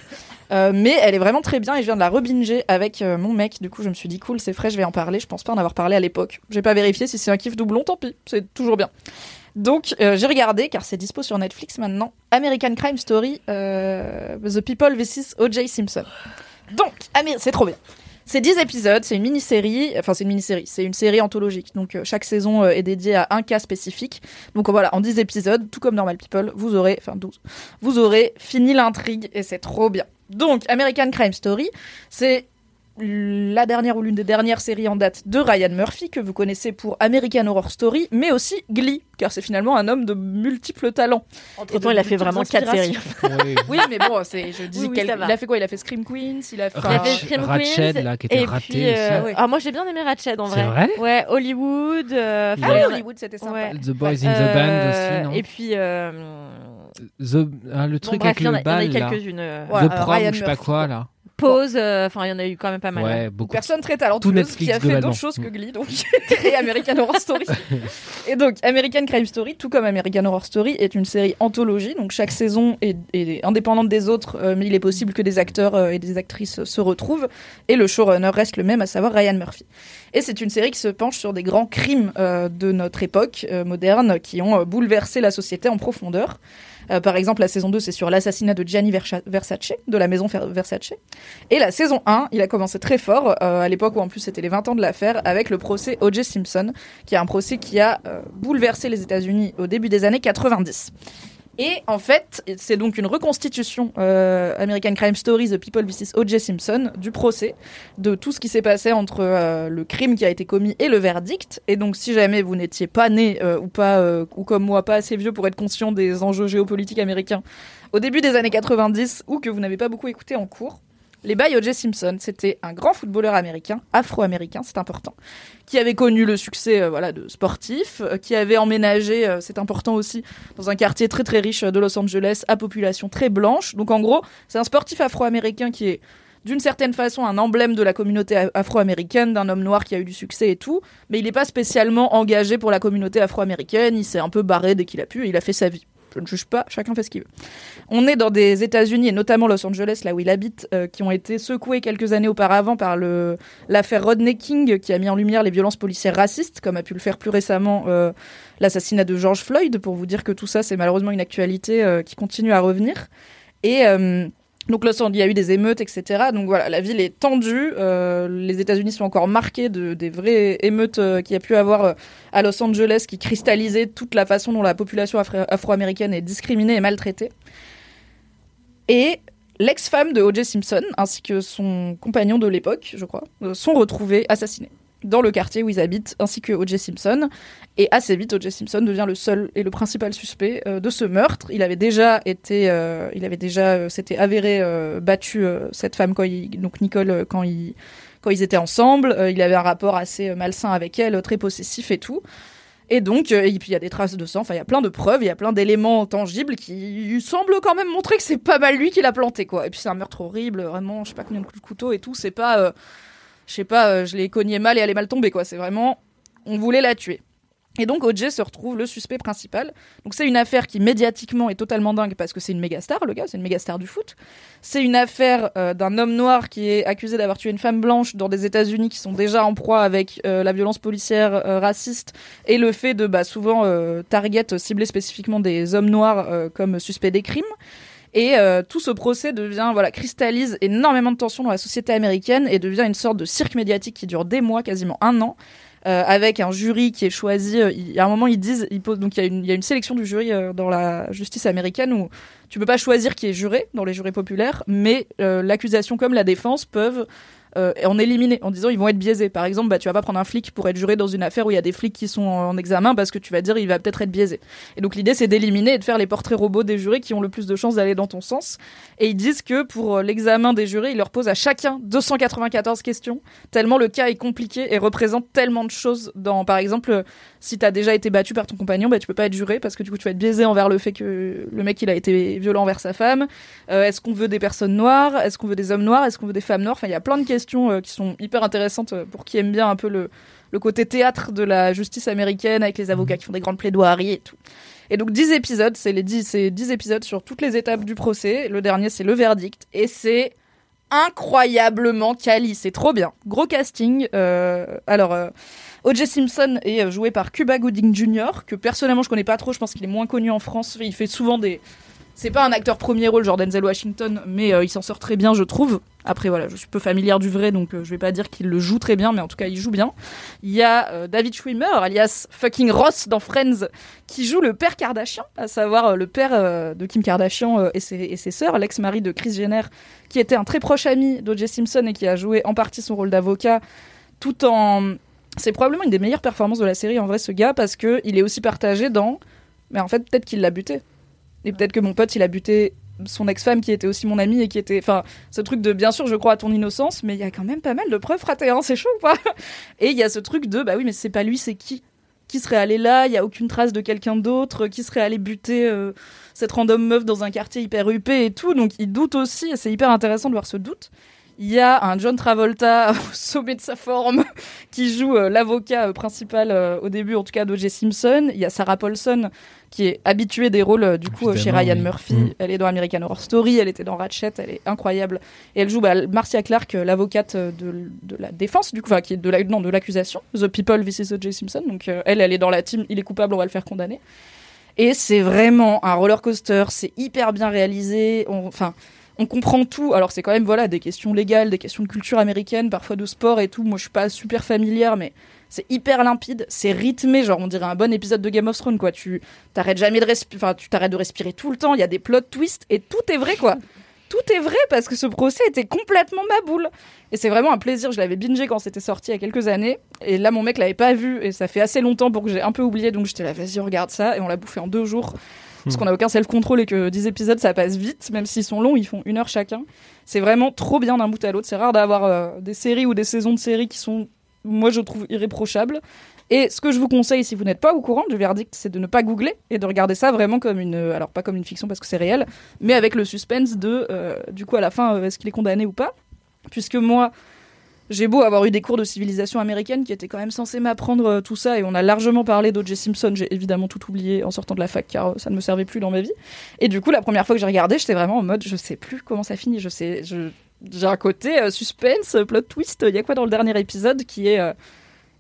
Euh, mais elle est vraiment très bien et je viens de la rebinger avec euh, mon mec, du coup je me suis dit cool c'est frais, je vais en parler, je pense pas en avoir parlé à l'époque, j'ai pas vérifié si c'est un kiff doublon, tant pis, c'est toujours bien. Donc euh, j'ai regardé, car c'est dispo sur Netflix maintenant, American Crime Story, euh, The People vs. O.J. Simpson. Donc, c'est trop bien. C'est 10 épisodes, c'est une mini-série, enfin c'est une mini-série, c'est une série anthologique. Donc euh, chaque saison est dédiée à un cas spécifique. Donc voilà, en 10 épisodes, tout comme Normal People, vous aurez, enfin 12, vous aurez fini l'intrigue et c'est trop bien. Donc American Crime Story, c'est la dernière ou l'une des dernières séries en date de Ryan Murphy que vous connaissez pour American Horror Story, mais aussi Glee, car c'est finalement un homme de multiples talents. Entre temps, il a fait vraiment quatre séries. Oui. Oui, mais bon, c'est, je dis Oui, oui, quel- il a fait quoi? Il a fait Scream Queens, il a fait. Il a fait Ratched- Scream Ratched, Queens, là, qui était et raté puis, euh, aussi. ouais. Ah, moi j'ai bien aimé Ratched en C'est vrai. vrai? Ouais, Hollywood. euh, Il enfin, a- il y en a- Hollywood, c'était sympa. Ouais. The Boys in the Euh, Band aussi, non? Et puis. euh, The- ah, Le bon, truc bref, avec le il y en a bal, quelques-unes. euh, The Prom, je sais pas quoi. là. Pause, euh, enfin il y en a eu quand même pas mal. Ouais, beaucoup. Personne très talentueuse Netflix, qui a fait d'autres choses que Glee, donc et American Horror Story. et donc American Crime Story, tout comme American Horror Story, est une série anthologie. Donc chaque saison est, est indépendante des autres, euh, mais il est possible que des acteurs euh, et des actrices se retrouvent. Et le showrunner reste le même, à savoir Ryan Murphy. Et c'est une série qui se penche sur des grands crimes euh, de notre époque euh, moderne qui ont euh, bouleversé la société en profondeur. Euh, par exemple, la saison 2, c'est sur l'assassinat de Gianni Versa- Versace, de la maison Versace. Et la saison 1, il a commencé très fort, euh, à l'époque où en plus c'était les 20 ans de l'affaire, avec le procès O.J. Simpson, qui est un procès qui a euh, bouleversé les États-Unis au début des années 90. Et en fait, c'est donc une reconstitution euh, American Crime Story, The People vs. O.J. Simpson, du procès, de tout ce qui s'est passé entre le crime qui a été commis et le verdict. Et donc, si jamais vous n'étiez pas né ou pas, ou comme moi, pas assez vieux pour être conscient des enjeux géopolitiques américains au début des années 90 ou que vous n'avez pas beaucoup écouté en cours, les bails O.J. Simpson, c'était un grand footballeur américain, afro-américain, c'est important, qui avait connu le succès euh, voilà, de sportif, euh, qui avait emménagé, euh, c'est important aussi, dans un quartier très très riche de Los Angeles, à population très blanche. Donc en gros, c'est un sportif afro-américain qui est d'une certaine façon un emblème de la communauté afro-américaine, d'un homme noir qui a eu du succès et tout, mais il n'est pas spécialement engagé pour la communauté afro-américaine, il s'est un peu barré dès qu'il a pu, et il a fait sa vie. Je ne juge pas, chacun fait ce qu'il veut. On est dans des États-Unis et notamment Los Angeles, là où il habite, euh, qui ont été secoués quelques années auparavant par l'affaire Rodney King, qui a mis en lumière les violences policières racistes, comme a pu le faire plus récemment euh, l'assassinat de George Floyd, pour vous dire que tout ça, c'est malheureusement une actualité euh, qui continue à revenir. Et donc il y a eu des émeutes, etc. Donc voilà, la ville est tendue. euh, les États-Unis sont encore marqués de, des vraies émeutes euh, qu'il y a pu avoir euh, à Los Angeles, qui cristallisaient toute la façon dont la population afro- afro-américaine est discriminée et maltraitée. Et l'ex-femme de O.J. Simpson, ainsi que son compagnon de l'époque, je crois, sont retrouvés assassinés dans le quartier où ils habitent, ainsi que O.J. Simpson. Et assez vite, O.J. Simpson devient le seul et le principal suspect euh, de ce meurtre. Il avait déjà été, euh, il avait déjà, euh, s'était avéré battu cette femme quand donc Nicole, quand ils, quand ils étaient ensemble. Il avait un rapport assez malsain avec elle, très possessif et tout. Et donc, et puis il y a des traces de sang, enfin il y a plein de preuves, il y a plein d'éléments tangibles qui semblent quand même montrer que c'est pas mal lui qui l'a planté, quoi. Et puis c'est un meurtre horrible, vraiment, je sais pas combien de coups couteau et tout, c'est pas, je sais pas, euh, je l'ai cogné mal et elle est mal tombée, quoi. C'est vraiment, on voulait la tuer. Et donc OJ se retrouve le suspect principal. Donc c'est une affaire qui médiatiquement est totalement dingue parce que c'est une méga star, le gars, c'est une méga star du foot. C'est une affaire euh, d'un homme noir qui est accusé d'avoir tué une femme blanche dans des États-Unis qui sont déjà en proie avec euh, la violence policière raciste et le fait de bah, souvent target cibler spécifiquement des hommes noirs comme suspects des crimes. Et tout ce procès devient, voilà, cristallise énormément de tensions dans la société américaine et devient une sorte de cirque médiatique qui dure des mois, quasiment un an, euh, avec un jury qui est choisi. Euh, il, à un moment, ils disent, ils posent, donc il y, a y a une sélection du jury euh, dans la justice américaine où tu peux pas choisir qui est juré dans les jurés populaires, mais l'accusation comme la défense peuvent euh, en éliminer en disant ils vont être biaisés. Par exemple, bah, tu vas pas prendre un flic pour être juré dans une affaire où il y a des flics qui sont en examen parce que tu vas dire il va peut-être être biaisé. Et donc l'idée c'est d'éliminer et de faire les portraits robots des jurés qui ont le plus de chances d'aller dans ton sens. Et ils disent que pour euh, l'examen des jurés, ils leur posent à chacun 294 questions, tellement le cas est compliqué et représente tellement de choses dans, par exemple, si tu as déjà été battu par ton compagnon, bah, tu peux pas être juré parce que du coup tu vas être biaisé envers le fait que le mec il a été violent envers sa femme. Euh, est-ce qu'on veut des personnes noires? Est-ce qu'on veut des hommes noirs? Est-ce qu'on veut des femmes noires? Enfin, il y a plein de questions euh, qui sont hyper intéressantes euh, pour qui aime bien un peu le, le côté théâtre de la justice américaine avec les avocats qui font des grandes plaidoiries et tout. Et donc 10 épisodes, c'est les 10, 10 épisodes sur toutes les étapes du procès. Le dernier c'est le verdict et c'est incroyablement quali, c'est trop bien. Gros casting. alors O.J. Simpson est euh, joué par Cuba Gooding Jr., que personnellement je connais pas trop, je pense qu'il est moins connu en France. Il fait souvent des. C'est pas un acteur premier rôle, genre Denzel Washington, mais euh, il s'en sort très bien, je trouve. Après, voilà, je suis peu familière du vrai, donc euh, je vais pas dire qu'il le joue très bien, mais en tout cas, il joue bien. Il y a David Schwimmer, alias fucking Ross dans Friends, qui joue le père Kardashian, à savoir le père de Kim Kardashian et ses, et ses sœurs, l'ex-mari de Kris Jenner, qui était un très proche ami d'O.J. Simpson et qui a joué en partie son rôle d'avocat, tout en c'est probablement une des meilleures performances de la série en vrai ce gars parce que il est aussi partagé dans mais en fait peut-être qu'il l'a buté. Et peut-être que mon pote il a buté son ex-femme qui était aussi mon amie et qui était enfin ce truc de bien sûr je crois à ton innocence mais il y a quand même pas mal de preuves ratées hein, c'est chaud ou pas et il y a ce truc de bah oui mais c'est pas lui c'est qui? Qui serait allé là? Il y a aucune trace de quelqu'un d'autre? Qui serait allé buter euh, cette random meuf dans un quartier hyper huppé et tout? Donc il doute aussi et c'est hyper intéressant de voir ce doute il y a un John Travolta au sommet de sa forme qui joue euh, l'avocat euh, principal euh, au début, en tout cas d'O.J. Simpson. Il y a Sarah Paulson qui est habituée des rôles du coup chez Ryan Murphy. Mm. Elle est dans American Horror Story, elle était dans Ratchet, elle est incroyable. Et elle joue bah, Marcia Clark, l'avocate de, la défense, du coup, enfin, qui est de la, non, de l'accusation. The People vs. O.J. Simpson. Donc elle, elle est dans la team, il est coupable, on va le faire condamner. Et c'est vraiment un roller coaster, c'est hyper bien réalisé. Enfin on comprend tout. Alors c'est quand même voilà des questions légales, des questions de culture américaine, parfois de sport et tout. Moi je suis pas super familière, mais c'est hyper limpide, c'est rythmé, genre on dirait un bon épisode de Game of Thrones quoi. Tu t'arrêtes jamais de respirer, tu t'arrêtes de respirer tout le temps. Il y a des plot twists et tout est vrai quoi. Tout est vrai parce que ce procès était complètement ma boule. Et c'est vraiment un plaisir. Je l'avais bingé quand c'était sorti il y a quelques années. Et là, mon mec l'avait pas vu. Et ça fait assez longtemps pour que j'ai un peu oublié. Donc j'étais là, vas-y, regarde ça. Et on l'a bouffé en deux jours parce qu'on n'a aucun self-control et que 10 épisodes ça passe vite, même s'ils sont longs, ils font une heure chacun. C'est vraiment trop bien d'un bout à l'autre. C'est rare d'avoir euh, des séries ou des saisons de séries qui sont, moi je trouve, irréprochables. Et ce que je vous conseille, si vous n'êtes pas au courant du verdict, c'est de ne pas googler et de regarder ça vraiment comme une, euh, alors pas comme une fiction parce que c'est réel, mais avec le suspense de, euh, du coup à la fin, est-ce qu'il est condamné ou pas? Puisque moi, j'ai beau avoir eu des cours de civilisation américaine qui étaient quand même censés m'apprendre euh, tout ça, et on a largement parlé d'O.J. Simpson, j'ai évidemment tout oublié en sortant de la fac car euh, ça ne me servait plus dans ma vie. Et du coup, la première fois que j'ai regardé, j'étais vraiment en mode je sais plus comment ça finit, je sais, j'ai un côté euh, suspense, plot twist, il y a quoi dans le dernier épisode qui est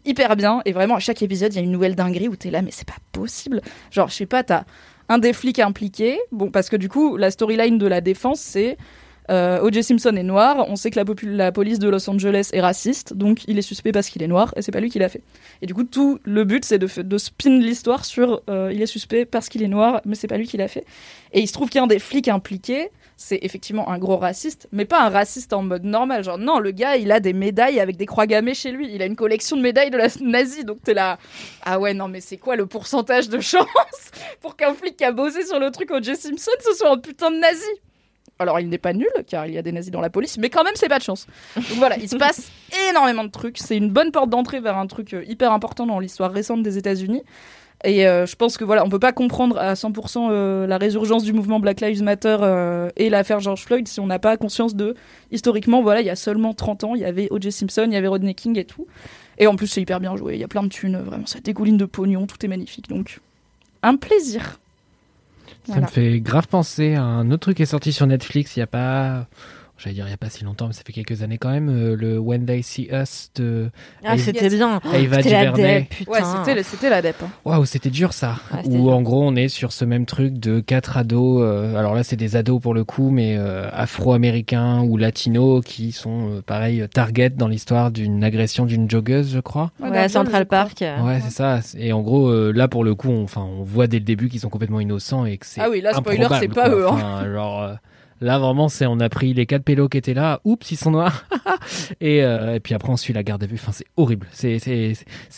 hyper bien, et vraiment à chaque épisode, il y a une nouvelle dinguerie où t'es là, mais c'est pas possible. Genre, je sais pas, t'as un des flics impliqué, bon, parce que du coup, la storyline de la défense, c'est euh, O.J. Simpson est noir, on sait que la, police de Los Angeles est raciste, donc il est suspect parce qu'il est noir, et c'est pas lui qui l'a fait. Et du coup, tout le but, c'est de, spin l'histoire sur euh, il est suspect parce qu'il est noir, mais c'est pas lui qui l'a fait. Et il se trouve qu'il y a des flics impliqués, c'est effectivement un gros raciste, mais pas un raciste en mode normal. Genre, non, le gars, il a des médailles avec des croix gammées chez lui. Il a une collection de médailles de la nazie. Donc, t'es là. Ah ouais, non, mais c'est quoi le pourcentage de chance pour qu'un flic qui a bossé sur le truc O.J. Simpson, ce soit un putain de nazi? Alors il n'est pas nul, car il y a des nazis dans la police, mais quand même c'est pas de chance. Donc voilà, il se passe énormément de trucs. C'est une bonne porte d'entrée vers un truc euh, hyper important dans l'histoire récente des États-Unis. Et euh, je pense que voilà, on peut pas comprendre à 100% euh, la résurgence du mouvement Black Lives Matter et l'affaire George Floyd si on n'a pas conscience de historiquement voilà, il y a seulement 30 ans, il y avait O.J. Simpson, il y avait Rodney King et tout. Et en plus, c'est hyper bien joué. Il y a plein de thunes, vraiment, ça dégouline de pognon, tout est magnifique. Donc, un plaisir. Ça me fait grave penser à un autre truc qui est sorti sur Netflix il n'y a pas j'allais dire il n'y a pas si longtemps, mais ça fait quelques années quand même, euh, le When They See Us de. Ah, c'était bien. Ava DuVernay. Ouais, c'était, c'était la DEP. Hein. Waouh, c'était dur ça. Où en gros, on est sur ce même truc de quatre ados. Euh, alors là, c'est des ados pour le coup, mais euh, afro-américains ou latinos qui sont, pareil, target dans l'histoire d'une agression d'une joggeuse, je crois. Ouais, à Central Park. Ouais, c'est ça. Et en gros, là, pour le coup, on, enfin, on voit dès le début qu'ils sont complètement innocents et que c'est. Ah oui, là, spoiler, c'est pas eux. Hein. genre. Là, vraiment, c'est on a pris les quatre pélos qui étaient là. Oups, ils sont noirs. Euh, et, puis après, on suit la garde à vue. Enfin, c'est horrible. C'est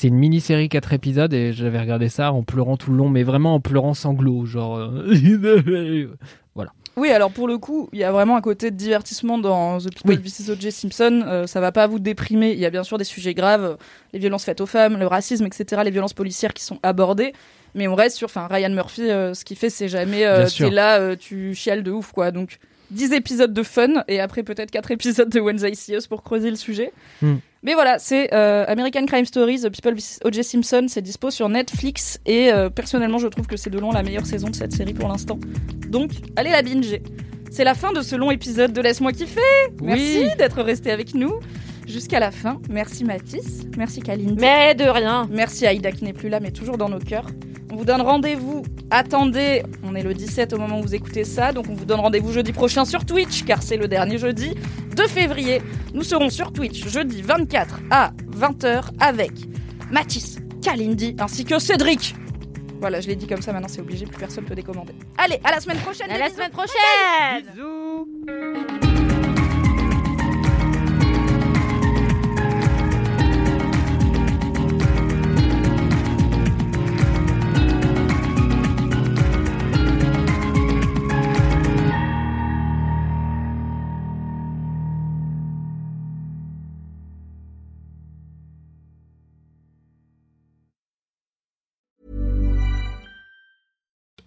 une mini-série quatre épisodes et j'avais regardé ça en pleurant tout le long, mais vraiment en pleurant sanglots, genre. Euh, voilà. Oui, alors pour le coup, il y a vraiment un côté de divertissement dans The People oui. vs. O.J. Simpson. Euh, ça va pas vous déprimer. Il y a bien sûr des sujets graves, les violences faites aux femmes, le racisme, etc., les violences policières qui sont abordées. Mais on reste sur, enfin, Ryan Murphy, ce qu'il fait, c'est jamais, t'es là, tu chiales de ouf, quoi. Donc, 10 épisodes de fun et après peut-être 4 épisodes de Wednesday See Us pour creuser le sujet. Hmm. Mais voilà, c'est euh, American Crime Stories, The People O.J. Simpson, c'est dispo sur Netflix et euh, personnellement je trouve que c'est de loin la meilleure saison de cette série pour l'instant. Donc allez la binger. C'est la fin de ce long épisode de Laisse-moi kiffer. Merci d'être resté avec nous jusqu'à la fin. Merci Mathis, merci Kalindi. Mais de rien. Merci Aïda qui n'est plus là mais toujours dans nos cœurs. On vous donne rendez-vous. Attendez, on est le 17 au moment où vous écoutez ça, donc on vous donne rendez-vous jeudi prochain sur Twitch, car c'est le dernier jeudi de février. Nous serons sur Twitch jeudi 24 à 20h avec Mathis, Kalindi ainsi que Cédric. Voilà, je l'ai dit comme ça, maintenant c'est obligé, plus personne peut décommander. Allez, à la semaine prochaine. À la semaine prochaine. Bisous.